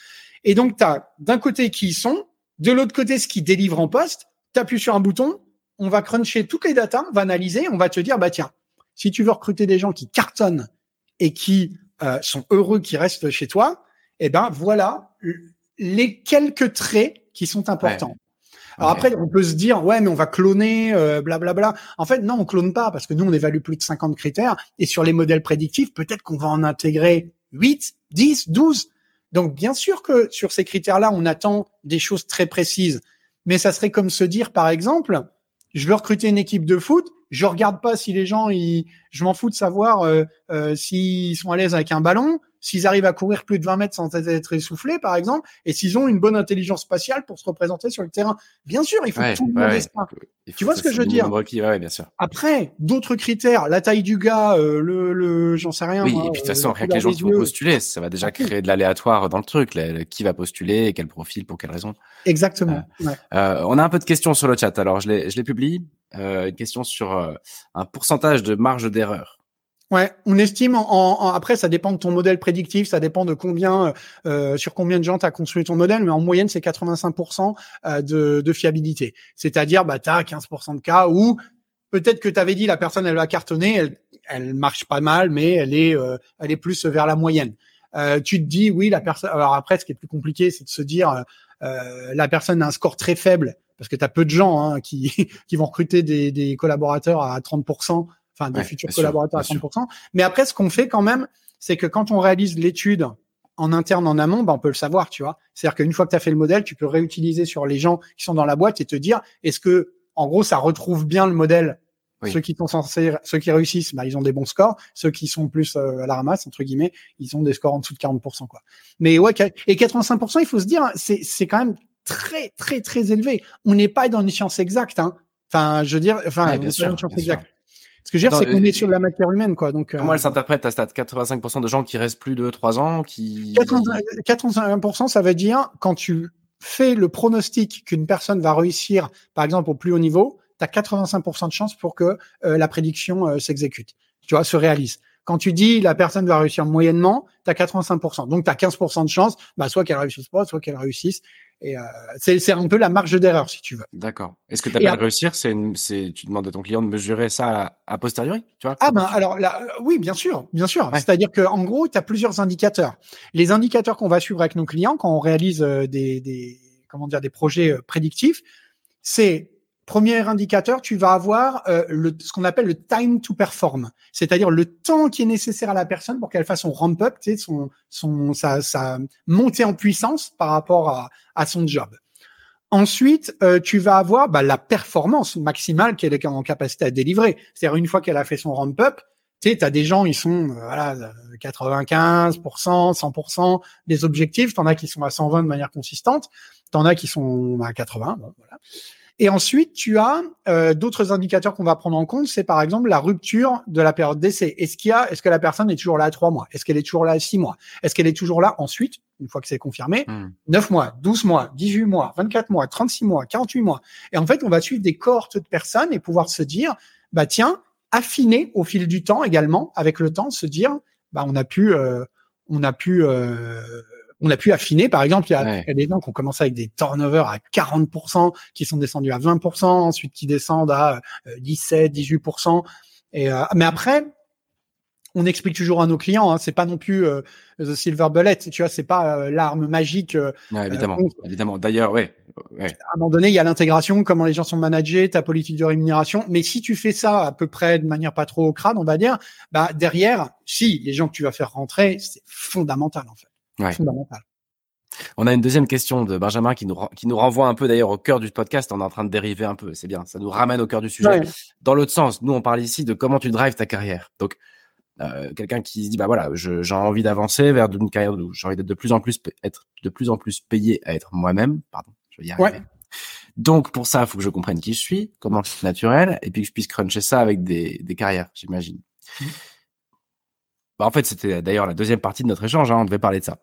Speaker 2: Et donc, tu as d'un côté qui ils sont, de l'autre côté ce qui délivre en poste. Tu appuies sur un bouton, on va cruncher toutes les datas, on va analyser, on va te dire, bah tiens, si tu veux recruter des gens qui cartonnent et qui euh, sont heureux, qui restent chez toi, eh ben voilà les quelques traits qui sont importants. Alors après, on peut se dire, ouais, mais on va cloner, euh, blablabla. En fait, non, on clone pas parce que nous, on évalue plus de 50 critères et sur les modèles prédictifs, peut-être qu'on va en intégrer 8, 10, 12. Donc, bien sûr que sur ces critères-là, on attend des choses très précises. Mais ça serait comme se dire, par exemple, je veux recruter une équipe de foot, je regarde pas si les gens, ils, je m'en fous de savoir euh, euh, s'ils sont à l'aise avec un ballon, s'ils arrivent à courir plus de 20 mètres sans être essoufflés, par exemple, et s'ils ont une bonne intelligence spatiale pour se représenter sur le terrain. Bien sûr, il faut
Speaker 1: Ouais,
Speaker 2: tout le
Speaker 1: ouais,
Speaker 2: monde ça. Tu vois ce que je veux dire?
Speaker 1: ouais, ouais, bien sûr.
Speaker 2: Après, d'autres critères, la taille du gars, euh, le, le j'en sais rien.
Speaker 1: Oui,
Speaker 2: moi,
Speaker 1: et puis de toute
Speaker 2: euh,
Speaker 1: façon, rien que les gens qui vont postuler, ça va déjà créer de l'aléatoire dans le truc. là, qui va postuler, quel profil, pour quelle raison.
Speaker 2: Exactement. ouais.
Speaker 1: Euh, on a un peu de questions sur le chat. Alors, je les, je les publie. Euh, une question sur euh, un pourcentage de marge d'erreur.
Speaker 2: Ouais, on estime en, après ça dépend de ton modèle prédictif, ça dépend de combien euh, sur combien de gens tu as construit ton modèle, mais en moyenne c'est 85% euh, de, fiabilité. C'est-à-dire bah tu as 15% de cas où peut-être que tu avais dit la personne elle va cartonner, elle marche pas mal mais elle est euh, elle est plus vers la moyenne. Euh, tu te dis oui la personne alors après ce qui est plus compliqué c'est de se dire euh, euh, la personne a un score très faible parce que tu as peu de gens hein, qui (laughs) vont recruter des collaborateurs à 30%, enfin des
Speaker 1: Ouais,
Speaker 2: futurs
Speaker 1: sûr,
Speaker 2: collaborateurs à 30%. Mais après, ce qu'on fait quand même, c'est que quand on réalise l'étude en interne, en amont, ben, on peut le savoir, tu vois. C'est-à-dire qu'une fois que tu as fait le modèle, tu peux réutiliser sur les gens qui sont dans la boîte et te dire, est-ce que, en gros, ça retrouve bien le modèle?
Speaker 1: Oui.
Speaker 2: Ceux qui sont censés, ceux qui réussissent, ben, ils ont des bons scores. Ceux qui sont plus euh, à la ramasse, entre guillemets, ils ont des scores en dessous de 40%, quoi. Mais ouais, et 85%, il faut se dire, c'est, c'est quand même très, très, très élevé. On n'est pas dans une science exacte, hein. Enfin, je veux dire, enfin,
Speaker 1: Ouais, sûr,
Speaker 2: une science exacte. Ce que je veux dire, c'est qu'on est sur de la matière humaine, quoi. Donc,
Speaker 1: Comment
Speaker 2: euh,
Speaker 1: elle s'interprète ta stat? 85% de gens qui restent plus de 3 ans, qui
Speaker 2: 80 81%, ça veut dire quand tu fais le pronostic qu'une personne va réussir, par exemple, au plus haut niveau, tu as 85% de chance pour que euh, la prédiction euh, s'exécute, tu vois, se réalise. Quand tu dis la personne va réussir moyennement, tu as 85%. Donc, tu as 15% de chance, bah, soit qu'elle réussisse pas, soit qu'elle réussisse. Et euh, c'est un peu la marge d'erreur, si tu veux.
Speaker 1: D'accord. Est-ce que tu appelles
Speaker 2: après-
Speaker 1: réussir? C'est tu demandes à ton client de mesurer ça a, posteriori, tu vois?
Speaker 2: Ah ben alors là, euh, oui, bien sûr, bien sûr.
Speaker 1: Ouais.
Speaker 2: C'est-à-dire que en gros, tu as plusieurs indicateurs. Les indicateurs qu'on va suivre avec nos clients quand on réalise euh, des, des comment dire des projets prédictifs, c'est premier indicateur, tu vas avoir euh, ce qu'on appelle le time to perform, c'est-à-dire le temps qui est nécessaire à la personne pour qu'elle fasse son ramp up, tu sais, son, sa, montée en puissance par rapport à, son job. Ensuite, euh, tu vas avoir bah, la performance maximale qu'elle est en capacité à délivrer. C'est-à-dire une fois qu'elle a fait son ramp up, tu sais, as des gens, ils sont euh, voilà 95%, 100% des objectifs. T'en as qui sont à 120 de manière consistante. T'en as qui sont à 80. Bon, voilà. Et ensuite, tu as euh, d'autres indicateurs qu'on va prendre en compte. C'est par exemple la rupture de la période d'essai. Est-ce qu'il y a, est-ce que la personne est toujours là à trois mois? Est-ce qu'elle est toujours là à six mois? Est-ce qu'elle est toujours là ensuite, une fois que c'est confirmé,
Speaker 1: Hmm.
Speaker 2: 9 mois, 12 mois, 18 mois, 24 mois, 36 mois, 48 mois? Et en fait, on va suivre des cohortes de personnes et pouvoir se dire, bah tiens, affiner au fil du temps également, avec le temps, se dire, bah on a pu, euh, on a pu, euh, on a pu affiner. Par exemple, il y a,
Speaker 1: Ouais.
Speaker 2: il y a des gens qui ont commencé avec des turnovers à 40%, qui sont descendus à 20%, ensuite qui descendent à euh, 17, 18%. Et euh, mais après, on explique toujours à nos clients, hein, c'est pas non plus euh, the silver bullet, tu vois, c'est pas euh, l'arme magique. euh,
Speaker 1: Ouais, évidemment, évidemment. D'ailleurs, ouais, ouais.
Speaker 2: à un moment donné, il y a l'intégration, comment les gens sont managés, ta politique de rémunération. Mais si tu fais ça à peu près de manière pas trop au crâne, on va dire, bah derrière, si les gens que tu vas faire rentrer, c'est fondamental en fait.
Speaker 1: Ouais. On a une deuxième question de Benjamin qui nous, qui nous renvoie un peu d'ailleurs au cœur du podcast. On est en train de dériver un peu. C'est bien. Ça nous ramène au cœur du sujet.
Speaker 2: Ouais.
Speaker 1: Dans l'autre sens, nous, on parle ici de comment tu drives ta carrière. Donc, euh, quelqu'un qui se dit, bah voilà, j'ai envie d'avancer vers une carrière où j'ai envie d'être de plus en plus, être de plus en plus payé à être moi-même. Pardon, je vais y arriver.
Speaker 2: Ouais.
Speaker 1: Donc, pour ça, il faut que je comprenne qui je suis, comment je suis naturel, et puis que je puisse cruncher ça avec des, des carrières, j'imagine.
Speaker 2: Mhm.
Speaker 1: Bah, en fait, c'était d'ailleurs la deuxième partie de notre échange. Hein, on devait parler de ça.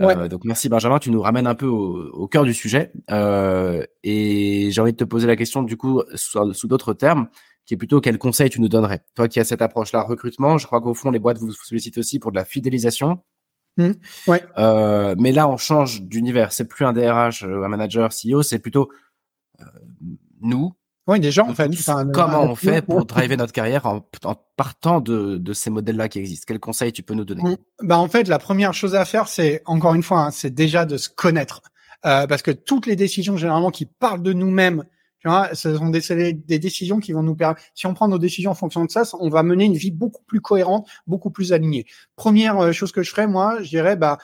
Speaker 1: Euh, donc merci Benjamin, tu nous ramènes un peu au, au cœur du sujet. Euh, et j'ai envie de te poser la question du coup sous, sous d'autres termes, qui est plutôt quel conseil tu nous donnerais? Toi qui as cette approche-là recrutement, je crois qu'au fond les boîtes vous sollicitent aussi pour de la fidélisation.
Speaker 2: Mhm. Ouais.
Speaker 1: Euh, mais là on change d'univers. C'est plus un DRH, euh, un manager, CEO, c'est plutôt euh, nous.
Speaker 2: Oui, des gens, en fait. Enfin,
Speaker 1: comment
Speaker 2: un-
Speaker 1: on fait (laughs) pour driver notre carrière en, en partant de, de ces modèles-là qui existent? Quel conseil tu peux nous donner?
Speaker 2: Bah en fait, la première chose à faire, c'est encore une fois, hein, c'est déjà de se connaître, Euh, parce que toutes les décisions généralement qui parlent de nous-mêmes, tu vois, ce sont des, des décisions qui vont nous permettre. Si on prend nos décisions en fonction de ça, on va mener une vie beaucoup plus cohérente, beaucoup plus alignée. Première euh, chose que je ferais, moi, je dirais, bah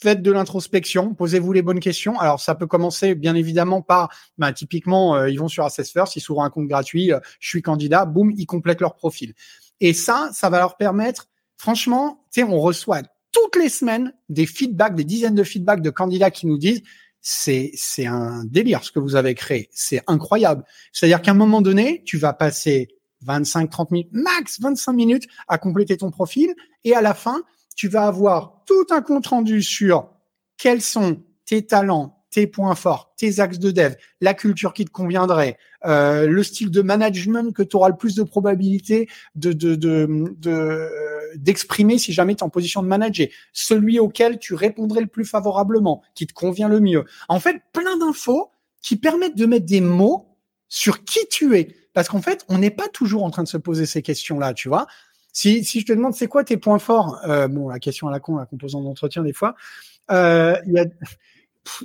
Speaker 2: faites de l'introspection, posez-vous les bonnes questions. Alors ça peut commencer bien évidemment par, bah, typiquement, euh, ils vont sur Assess First, ils s'ouvrent un compte gratuit, euh, je suis candidat, boum, ils complètent leur profil. Et ça, ça va leur permettre franchement, tu sais, on reçoit toutes les semaines des feedbacks, des dizaines de feedbacks de candidats qui nous disent c'est c'est un délire ce que vous avez créé, c'est incroyable. C'est-à-dire qu'à un moment donné, tu vas passer 25 30 minutes max 25 minutes à compléter ton profil et à la fin, tu vas avoir tout un compte rendu sur quels sont tes talents, tes points forts, tes axes de dev, la culture qui te conviendrait, euh, le style de management que tu auras le plus de probabilité de euh, d'exprimer si jamais tu es en position de manager, celui auquel tu répondrais le plus favorablement, qui te convient le mieux. En fait, plein d'infos qui permettent de mettre des mots sur qui tu es. Parce qu'en fait, on n'est pas toujours en train de se poser ces questions-là, tu vois. Si, je te demande c'est quoi tes points forts, euh, bon, la question à la con, la composante d'entretien des fois, euh,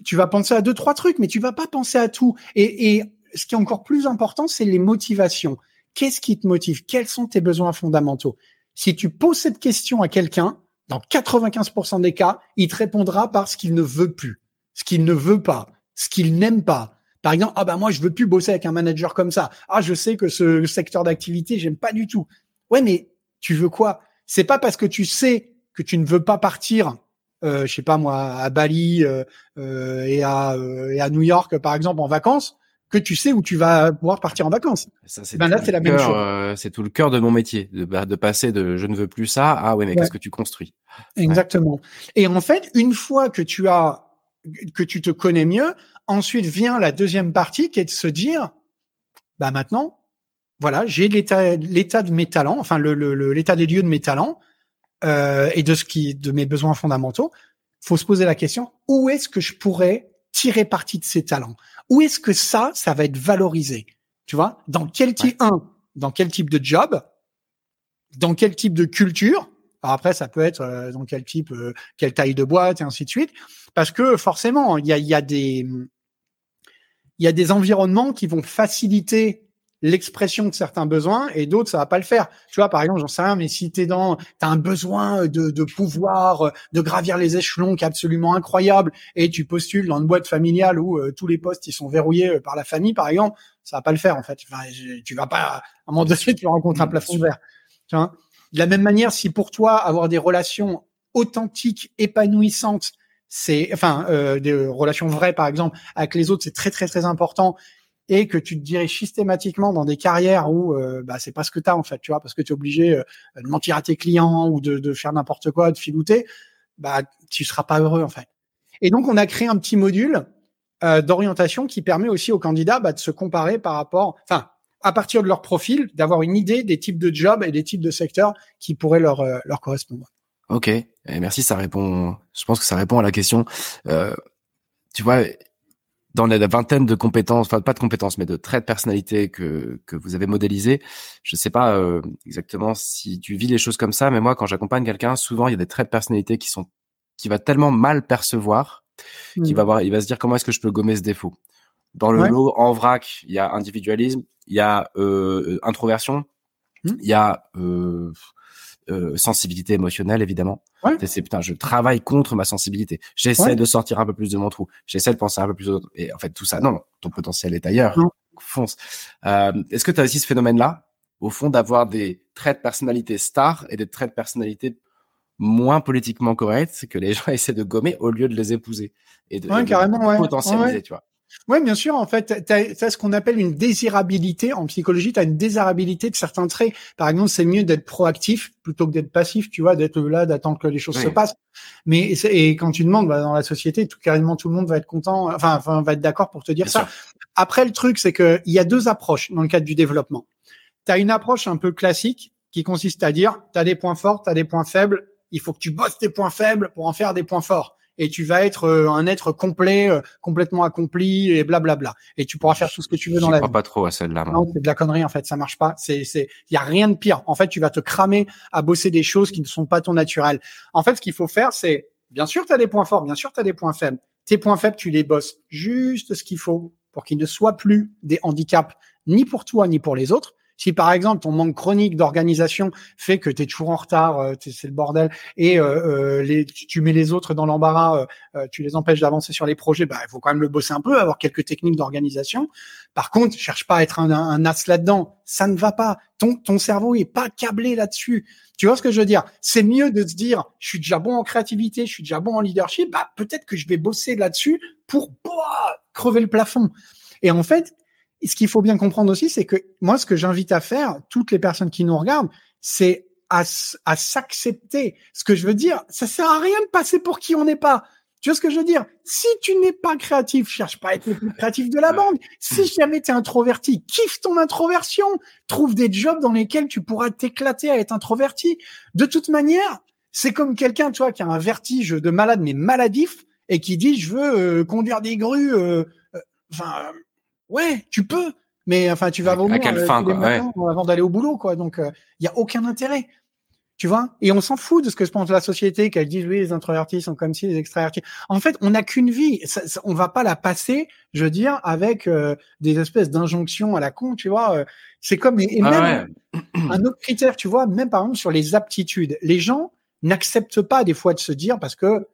Speaker 2: tu vas penser à deux trois trucs, mais tu vas pas penser à tout. Et, et ce qui est encore plus important, c'est les motivations. Qu'est-ce qui te motive? Quels sont tes besoins fondamentaux? Si tu poses cette question à quelqu'un, dans 95% des cas, il te répondra par ce qu'il ne veut plus, ce qu'il ne veut pas, ce qu'il n'aime pas. Par exemple, ah bah moi je veux plus bosser avec un manager comme ça. Ah je sais que ce secteur d'activité j'aime pas du tout. Ouais mais tu veux quoi? C'est pas parce que tu sais que tu ne veux pas partir, euh, je sais pas moi, à Bali euh, euh, et à euh, et à New York par exemple en vacances que tu sais où tu vas pouvoir partir en vacances.
Speaker 1: Ça, c'est
Speaker 2: Ben là,
Speaker 1: tout
Speaker 2: c'est
Speaker 1: le
Speaker 2: la même
Speaker 1: cœur,
Speaker 2: chose.
Speaker 1: euh, c'est tout le cœur de mon métier, de, bah, de passer de je ne veux plus ça à ouais mais
Speaker 2: Ouais.
Speaker 1: qu'est-ce que tu construis?
Speaker 2: Exactement. Et en fait, une fois que tu as que tu te connais mieux, ensuite vient la deuxième partie qui est de se dire bah maintenant voilà, j'ai l'état l'état de mes talents, enfin le le- le- l'état des lieux de mes talents euh, et de ce qui de mes besoins fondamentaux. Faut se poser la question où est-ce que je pourrais tirer parti de ces talents? Où est-ce que ça ça va être valorisé? Tu vois? Dans quel type un Dans quel type de job? Dans quel type de culture? Alors après, ça peut être euh, dans quel type, euh, quelle taille de boîte et ainsi de suite, parce que forcément, il y a, y a des, il y a des environnements qui vont faciliter l'expression de certains besoins et d'autres ça va pas le faire. Tu vois, par exemple, j'en sais rien, mais si t'es dans, t'as un besoin de, de pouvoir, de gravir les échelons qui est absolument incroyable et tu postules dans une boîte familiale où euh, tous les postes ils sont verrouillés euh, par la famille, par exemple, ça va pas le faire en fait. Enfin, tu vas pas, à un moment donné, tu rencontres un plafond de verre. Tu vois? De la même manière, si pour toi avoir des relations authentiques, épanouissantes, c'est, enfin, euh, des relations vraies par exemple avec les autres, c'est très très très important. Et que tu te diriges systématiquement dans des carrières où euh, bah, c'est pas ce que tu as en fait, tu vois, parce que tu es obligé euh, de mentir à tes clients ou de, faire n'importe quoi, de filouter, bah tu seras pas heureux en fait. Et donc on a créé un petit module euh, d'orientation qui permet aussi aux candidats bah, de se comparer par rapport, enfin à partir de leur profil, d'avoir une idée des types de jobs et des types de secteurs qui pourraient leur euh, leur correspondre.
Speaker 1: Ok, et merci, ça répond. Je pense que ça répond à la question. Tu vois, dans la vingtaine de compétences, enfin pas de compétences, mais de traits de personnalité que que vous avez modélisés, je sais pas euh, exactement si tu vis les choses comme ça, mais moi quand j'accompagne quelqu'un, souvent il y a des traits de personnalité qui sont qui va tellement mal percevoir, qui mmh. va voir, il va se dire comment est-ce que je peux gommer ce défaut? Dans le lot en vrac, il y a individualisme, il y a euh, introversion, mmh. il y a euh, euh, sensibilité émotionnelle évidemment. Ouais. C'est putain, je travaille contre ma sensibilité. J'essaie de sortir un peu plus de mon trou. J'essaie de penser un peu plus aux Et en fait, tout ça, non, non ton potentiel est ailleurs. Fonce. Euh, Est-ce que tu as aussi ce phénomène-là, au fond, d'avoir des traits de personnalité stars et des traits de personnalité moins politiquement corrects que les (laughs) gens essaient de gommer au lieu de les épouser et de,
Speaker 2: ouais, carrément,
Speaker 1: potentialiser, tu vois.
Speaker 2: Oui, bien sûr. En fait, tu as, ce qu'on appelle une désirabilité. En psychologie, tu as une désirabilité de certains traits. Par exemple, c'est mieux d'être proactif plutôt que d'être passif, tu vois, d'être là, d'attendre que les choses se passent. Mais et quand tu demandes bah, dans la société, tout carrément tout le monde va être content, enfin, enfin va être d'accord pour te dire ça. Après, le truc, c'est que il y a deux approches dans le cadre du développement. Tu as une approche un peu classique qui consiste à dire, tu as des points forts, tu as des points faibles, il faut que tu bosses tes points faibles pour en faire des points forts et tu vas être euh, un être complet, euh, complètement accompli et blablabla. Et tu pourras faire tout ce que tu veux dans la
Speaker 1: vie. pas trop à celle-là.
Speaker 2: Non, c'est de la connerie en fait, ça marche pas. C'est, c'est, il y a rien de pire. En fait, tu vas te cramer à bosser des choses qui ne sont pas ton naturel. En fait, ce qu'il faut faire, c'est, bien sûr, tu as des points forts, bien sûr, tu as des points faibles. Tes points faibles, tu les bosses juste ce qu'il faut pour qu'ils ne soient plus des handicaps ni pour toi ni pour les autres. Si par exemple ton manque chronique d'organisation fait que tu es toujours en retard, euh, c'est le bordel, et euh, euh, les, tu mets les autres dans l'embarras, tu les empêches d'avancer sur les projets, bah, il faut quand même le bosser un peu, avoir quelques techniques d'organisation. Par contre, cherche pas à être un, un as là-dedans, ça ne va pas. Ton, ton cerveau est pas câblé là-dessus. Tu vois ce que je veux dire? C'est mieux de se dire, je suis déjà bon en créativité, je suis déjà bon en leadership, bah peut-être que je vais bosser là-dessus pour crever le plafond. Et en fait, ce qu'il faut bien comprendre aussi, c'est que moi, ce que j'invite à faire, toutes les personnes qui nous regardent, c'est à, à s'accepter. Ce que je veux dire, ça sert à rien de passer pour qui on n'est pas. Tu vois ce que je veux dire? Si tu n'es pas créatif, cherche pas à être le plus créatif de la bande. Si jamais tu es introverti, kiffe ton introversion. Trouve des jobs dans lesquels tu pourras t'éclater à être introverti. De toute manière, c'est comme quelqu'un, tu vois, qui a un vertige de malade mais maladif et qui dit je veux euh, conduire des grues. Euh, euh, enfin, ouais, tu peux, mais enfin, tu vas vomir à quelle euh, fin, quoi, avant d'aller au boulot, quoi. Donc, il euh, y a aucun intérêt. Tu vois? Et on s'en fout de ce que se pense la société, qu'elle dit oui, les introvertis sont comme si les extravertis. En fait, on n'a qu'une vie. Ça, on va pas la passer, je veux dire, avec euh, des espèces d'injonctions à la con, tu vois. C'est comme et, ah même un autre critère, tu vois, même par exemple sur les aptitudes. Les gens n'acceptent pas des fois de se dire parce que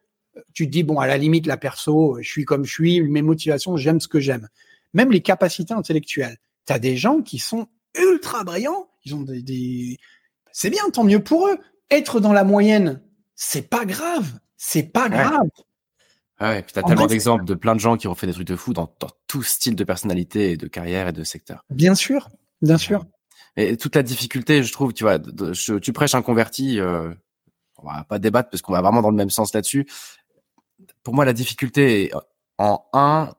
Speaker 2: tu te dis bon, à la limite, la perso, je suis comme je suis, mes motivations, j'aime ce que j'aime même les capacités intellectuelles. Tu as des gens qui sont ultra brillants, ils ont des, c'est bien, tant mieux pour eux. Être dans la moyenne, c'est pas grave, c'est pas grave.
Speaker 1: Ah ouais, puis t'as tellement d'exemples de plein de gens qui ont fait des trucs de fou dans, tout style de personnalité, de carrière et de secteur.
Speaker 2: Bien sûr, bien sûr.
Speaker 1: Et toute la difficulté, je trouve, tu vois, tu prêches un converti, euh, on va pas débattre parce qu'on va vraiment dans le même sens là-dessus. Pour moi, la difficulté est en un,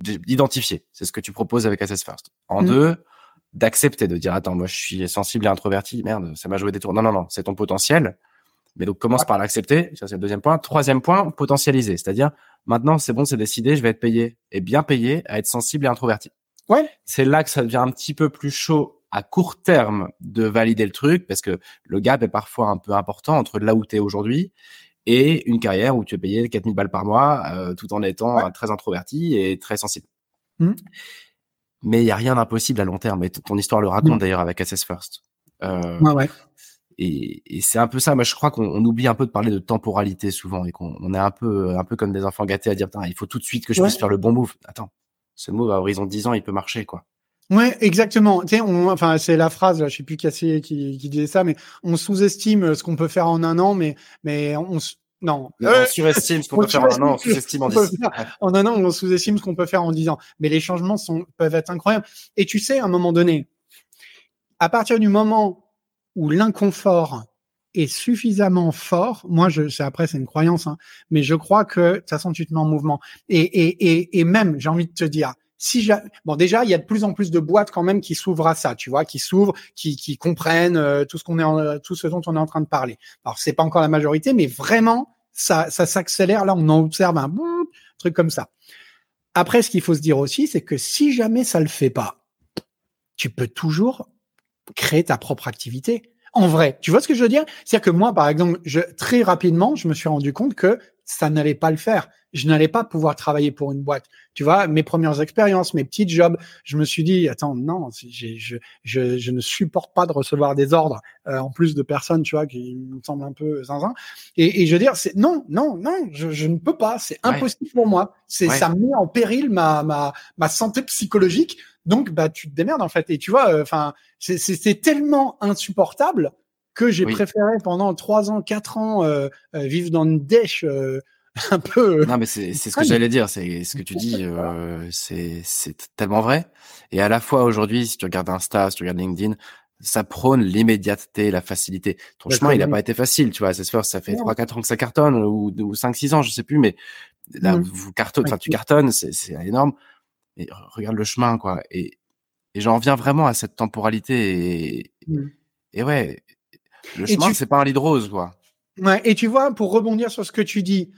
Speaker 1: d'identifier. C'est ce que tu proposes avec Assess First. En mmh. deux, d'accepter, de dire attends, moi je suis sensible et introverti, merde, ça m'a joué des tours. Non, non, non, c'est ton potentiel. Mais donc commence par l'accepter, ça c'est le deuxième point. Troisième point, potentialiser, c'est-à-dire maintenant c'est bon, c'est décidé, je vais être payé et bien payé à être sensible et introverti.
Speaker 2: Ouais.
Speaker 1: C'est là que ça devient un petit peu plus chaud à court terme de valider le truc parce que le gap est parfois un peu important entre là où tu es aujourd'hui et une carrière où tu es payé 4000 balles par mois euh, tout en étant très introverti et très sensible. Mmh. Mais il y a rien d'impossible à long terme. Et ton histoire le raconte mmh. d'ailleurs avec Assess First.
Speaker 2: Euh, ouais, ouais.
Speaker 1: Et, et c'est un peu ça. Moi, je crois qu'on oublie un peu de parler de temporalité souvent et qu'on est un peu, un peu comme des enfants gâtés à dire, il faut tout de suite que je puisse faire le bon move. Attends, ce move à horizon de 10 ans, il peut marcher, quoi.
Speaker 2: Ouais, exactement. Tu sais, on, enfin, c'est la phrase, là, je sais plus qui, qui, qui disait ça, mais on sous-estime ce qu'on peut faire en un an, mais, mais on, non.
Speaker 1: on surestime ce qu'on peut faire en un an, on sous-estime en dix
Speaker 2: En un an, on sous-estime ce qu'on peut faire en dix ans. Mais les changements sont, peuvent être incroyables. Et tu sais, à un moment donné, à partir du moment où l'inconfort est suffisamment fort, moi, je, c'est après, c'est une croyance, hein, mais je crois que de toute façon, tu te mets en mouvement. Et, et, et, et même, j'ai envie de te dire, si bon déjà il y a de plus en plus de boîtes quand même qui s'ouvrent à ça, tu vois, qui s'ouvrent, qui, qui comprennent euh, tout ce qu'on est en, tout ce dont on est en train de parler. Alors c'est pas encore la majorité, mais vraiment ça ça s'accélère. Là on en observe un bon truc comme ça. Après ce qu'il faut se dire aussi, c'est que si jamais ça le fait pas, tu peux toujours créer ta propre activité. En vrai, tu vois ce que je veux dire? C'est-à-dire que moi, par exemple, je, très rapidement, je me suis rendu compte que ça n'allait pas le faire. Je n'allais pas pouvoir travailler pour une boîte. Tu vois, mes premières expériences, mes petits jobs, je me suis dit, attends, non, je, je, je, ne supporte pas de recevoir des ordres euh, en plus de personnes, tu vois, qui me semblent un peu zinzin. Et, et je veux dire, c'est non, non, non, je, je ne peux pas. C'est impossible pour moi. C'est ça met en péril ma, ma, ma santé psychologique. Donc, bah, tu te démerdes en fait. Et tu vois, euh, enfin, c'est tellement insupportable que j'ai préféré pendant trois ans, quatre ans euh, euh, vivre dans une dèche euh, (laughs) un peu.
Speaker 1: Non, mais c'est ce que j'allais dire. C'est ce que tu dis. Euh, c'est tellement vrai. Et à la fois aujourd'hui, si tu regardes Insta, si tu regardes LinkedIn, ça prône l'immédiateté, la facilité. Ton chemin, il n'a pas été facile, tu vois. Ça, ça fait trois, quatre ans que ça cartonne, ou, ou 5, 6 ans, je sais plus, mais là, mmh. vous cartonne, enfin, tu cartonnes, c'est énorme. Et regarde le chemin, quoi. Et, et j'en reviens vraiment à cette temporalité. Et, mmh. et ouais, le chemin, c'est pas un lit de rose, quoi.
Speaker 2: Ouais, et tu vois, pour rebondir sur ce que tu dis,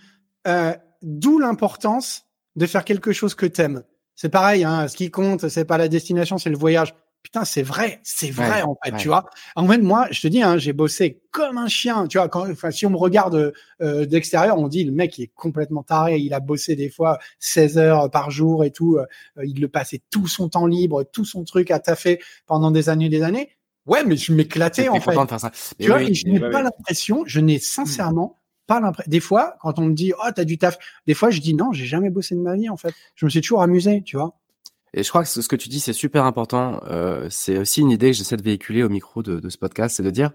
Speaker 2: euh, d'où l'importance de faire quelque chose que t'aimes. C'est pareil, hein, ce qui compte, c'est pas la destination, c'est le voyage. Putain, c'est vrai, c'est vrai en fait, tu vois. En fait, moi, je te dis, hein, j'ai bossé comme un chien, tu vois. Quand, enfin, si on me regarde euh, d'extérieur, on dit le mec il est complètement taré. Il a bossé des fois 16 heures par jour et tout. Euh, il le passait tout son temps libre, tout son truc à taffer pendant des années, des années. Ouais, mais je m'éclatais en fait. De faire ça. Tu vois, je n'ai pas l'impression, je n'ai sincèrement pas l'impression. Des fois, quand on me dit oh t'as du taf, des fois je dis non, j'ai jamais bossé de ma vie en fait. Je me suis toujours amusé, tu vois.
Speaker 1: Et je crois que ce que tu dis c'est super important. Euh, c'est aussi une idée que j'essaie de véhiculer au micro de, de ce podcast, c'est de dire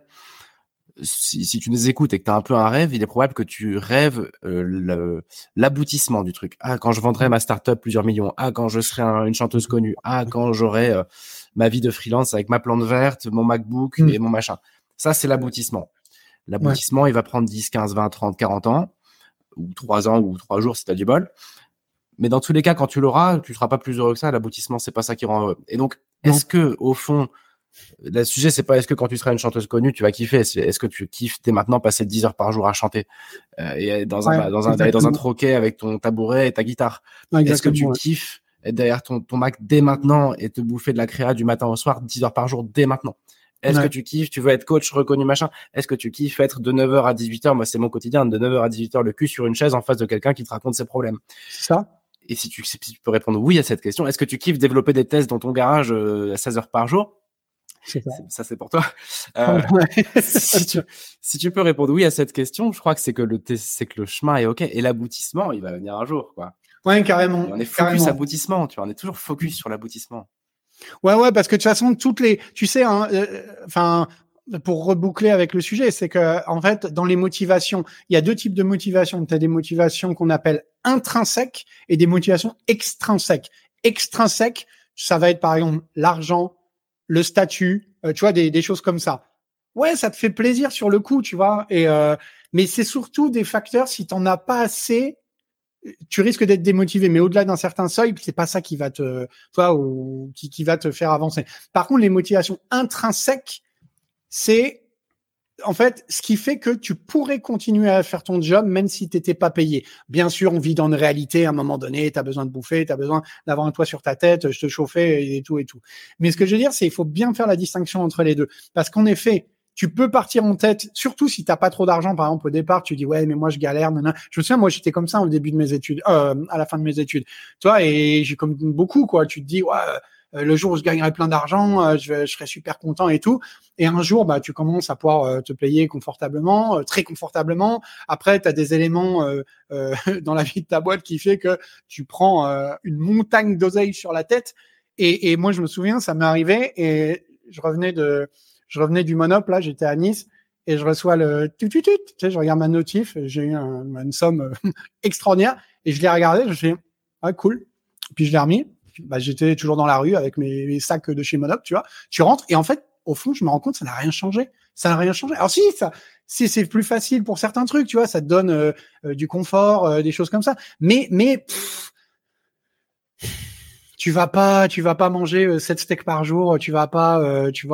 Speaker 1: si, si, tu nous écoutes et que tu as un peu un rêve, il est probable que tu rêves euh, l'aboutissement du truc. Ah, quand je vendrai ma startup plusieurs millions. Ah, quand je serai une chanteuse connue. Ah, quand j'aurai euh, ma vie de freelance avec ma plante verte, mon MacBook mm. et mon machin. Ça, c'est l'aboutissement. L'aboutissement, il va prendre 10, 15, 20, 30, 40 ans, ou 3 ans, ou 3 jours si tu as du bol. Mais dans tous les cas, quand tu l'auras, tu seras pas plus heureux que ça. L'aboutissement, c'est pas ça qui rend heureux. Et donc, est-ce que, au fond, le sujet, c'est pas est-ce que quand tu seras une chanteuse connue, tu vas kiffer? Est-ce que tu kiffes dès maintenant passer 10 heures par jour à chanter euh, et dans un, dans un, dans un troquet avec ton tabouret et ta guitare? Est-ce que tu kiffes être derrière ton, ton Mac dès maintenant et te bouffer de la créa du matin au soir 10 heures par jour dès maintenant? Est-ce que tu kiffes, tu veux être coach reconnu machin? Est-ce que tu kiffes être de 9h à 18h Moi, c'est mon quotidien, de 9h à 18h, le cul sur une chaise en face de quelqu'un qui te raconte ses problèmes.
Speaker 2: C'est ça
Speaker 1: Et si tu, si tu peux répondre oui à cette question, est-ce que tu kiffes développer des tests dans ton garage euh, à 16 heures par jour? Ça, c'est pour toi. (laughs) Euh, si, tu, si, tu, peux répondre oui à cette question, je crois que c'est que le c'est que le chemin est ok et l'aboutissement, il va venir un jour, quoi.
Speaker 2: Ouais, carrément.
Speaker 1: on est focus aboutissement, tu vois, on est toujours focus sur l'aboutissement.
Speaker 2: Ouais, ouais, parce que de toute façon, toutes les, tu sais, hein, euh, enfin, pour reboucler avec le sujet, c'est que en fait, dans les motivations, il y a deux types de motivations. Tu as des motivations qu'on appelle intrinsèques et des motivations extrinsèques. Extrinsèques, ça va être par exemple l'argent, le statut, euh, tu vois, des, des, choses comme ça. Ouais, ça te fait plaisir sur le coup, tu vois. Et euh, mais c'est surtout des facteurs. Si t'en as pas assez, tu risques d'être démotivé. Mais au-delà d'un certain seuil, c'est pas ça qui va te, toi, ou qui, qui va te faire avancer. Par contre, les motivations intrinsèques, c'est en fait, ce qui fait que tu pourrais continuer à faire ton job même si tu n'étais pas payé. Bien sûr, on vit dans une réalité à un moment donné, tu as besoin de bouffer, tu as besoin d'avoir un toit sur ta tête, je te chauffais et tout et tout. Mais ce que je veux dire, c'est il faut bien faire la distinction entre les deux. Parce qu'en effet, tu peux partir en tête, surtout si t'as pas trop d'argent, par exemple au départ, tu dis ouais mais moi je galère, non Je me souviens moi j'étais comme ça au début de mes études, euh, à la fin de mes études, toi et j'ai comme beaucoup quoi, tu te dis ouais euh, le jour où je gagnerai plein d'argent, euh, je, je, serai super content et tout. Et un jour, bah, tu commences à pouvoir euh, te payer confortablement, très confortablement. Après, tu as des éléments (laughs) dans la vie de ta boîte qui fait que tu prends une montagne d'oseille sur la tête. Et, et, moi, je me souviens, ça m'est arrivé et je revenais de, je revenais du Monop, là, j'étais à Nice et je reçois le tu sais, je regarde ma notif, j'ai eu un, une somme (laughs) extraordinaire et je l'ai regardé, je fais ah cool, puis je l'ai remis. Bah, j'étais toujours dans la rue avec mes, sacs de chez Monop, tu vois. Tu rentres et en fait, au fond, je me rends compte, ça n'a rien changé. Ça n'a rien changé. Alors si, ça, si c'est plus facile pour certains trucs, tu vois, ça te donne euh, euh, du confort, euh, des choses comme ça. Mais, mais tu vas pas, tu vas pas manger 7 steaks par jour. Tu vas pas, tu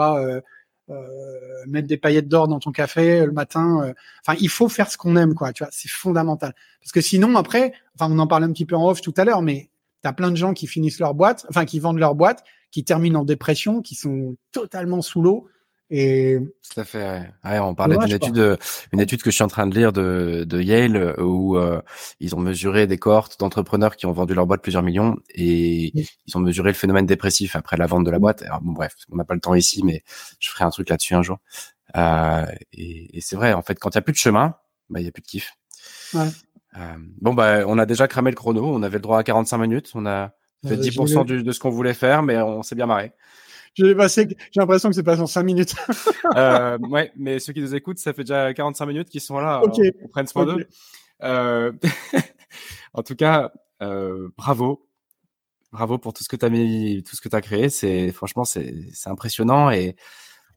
Speaker 2: vas mettre des paillettes d'or dans ton café le matin. Enfin, il faut faire ce qu'on aime, quoi. Tu vois, c'est fondamental. Parce que sinon, après, enfin, on en parlait un petit peu en off tout à l'heure, mais T'as plein de gens qui finissent leur boîte, enfin qui vendent leur boîte, qui terminent en dépression, qui sont totalement sous l'eau. Et
Speaker 1: tout à fait. Ouais. on parlait d'une étude, une étude que je suis en train de lire de, de Yale où euh, ils ont mesuré des cohortes d'entrepreneurs qui ont vendu leur boîte plusieurs millions et ils ont mesuré le phénomène dépressif après la vente de la boîte. Alors bon, bref, on n'a pas le temps ici, mais je ferai un truc là-dessus un jour. Euh, et, et c'est vrai, en fait, quand il y a plus de chemin, bah il y a plus de kiff. Ouais. Euh, bon, bah, on a déjà cramé le chrono. On avait le droit à 45 minutes. On a fait 10% du, de ce qu'on voulait faire, mais on s'est bien marré.
Speaker 2: J'ai l'impression que c'est pas en 5 minutes. (laughs)
Speaker 1: euh, ouais, mais ceux qui nous écoutent, ça fait déjà 45 minutes qu'ils sont là. Okay. On, prenne soin d'eux. Euh... (laughs) en tout cas, euh, bravo. Bravo pour tout ce que tu as mis, tout ce que tu as créé. C'est, franchement, c'est, c'est impressionnant et,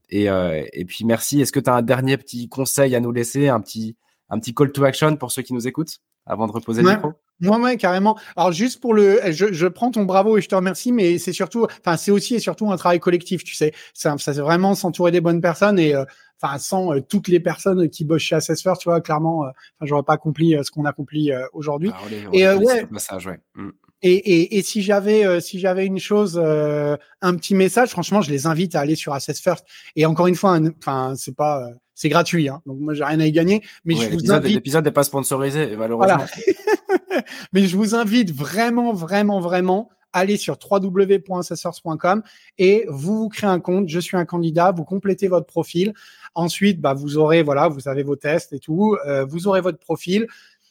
Speaker 1: et, euh, et puis merci. Est-ce que tu as un dernier petit conseil à nous laisser, un petit, un petit call to action pour ceux qui nous écoutent avant de reposer le micro?
Speaker 2: Moi, ouais, carrément. Alors, juste pour le, je, je, prends ton bravo et je te remercie, mais c'est surtout, enfin, c'est aussi et surtout un travail collectif, tu sais. Ça, ça c'est vraiment s'entourer des bonnes personnes et, euh, enfin, sans euh, toutes les personnes qui bossent chez Assessor, tu vois, clairement, euh, enfin, j'aurais pas accompli ce qu'on accompli aujourd'hui. Ah, et ouais. Ouais. Mm. Et, et, et, si j'avais si j'avais une chose, un petit message, franchement, je les invite à aller sur Assess First. Et encore une fois, enfin, c'est pas c'est gratuit, hein. donc moi j'ai rien à y gagner. Mais je vous invite.
Speaker 1: L'épisode n'est pas sponsorisé, malheureusement. (laughs) (laughs)
Speaker 2: mais je vous invite vraiment, vraiment, vraiment aller sur www.assessors.com et vous vous créez un compte. Je suis un candidat. Vous complétez votre profil. Ensuite, bah, vous aurez, voilà, vous avez vos tests et tout. Euh, vous aurez votre profil.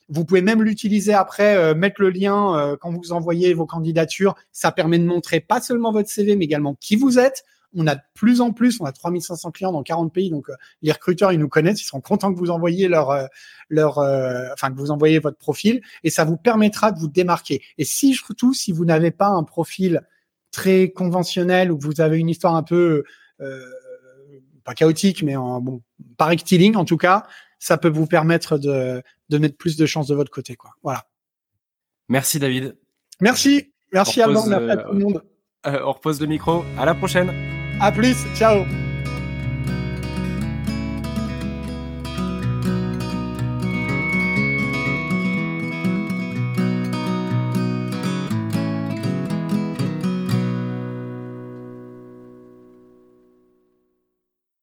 Speaker 2: Vous pouvez même l'utiliser après, euh, mettre le lien euh, quand vous envoyez vos candidatures. Ça permet de montrer pas seulement votre CV, mais également qui vous êtes. On a de plus en plus, on a 3500 clients dans 40 pays, donc euh, les recruteurs, ils nous connaissent, ils seront contents que vous envoyiez leur, euh, leur, euh, enfin que vous envoyez votre profil, et ça vous permettra de vous démarquer. Et si surtout, si vous n'avez pas un profil très conventionnel ou que vous avez une histoire un peu pas chaotique, mais en, bon, pas rectiligne en tout cas, ça peut vous permettre de, de mettre plus de chances de votre côté, quoi. Voilà.
Speaker 1: Merci David.
Speaker 2: Merci. Merci Alban. Merci à tout le monde.
Speaker 1: on repose le micro. À la prochaine.
Speaker 2: À plus, ciao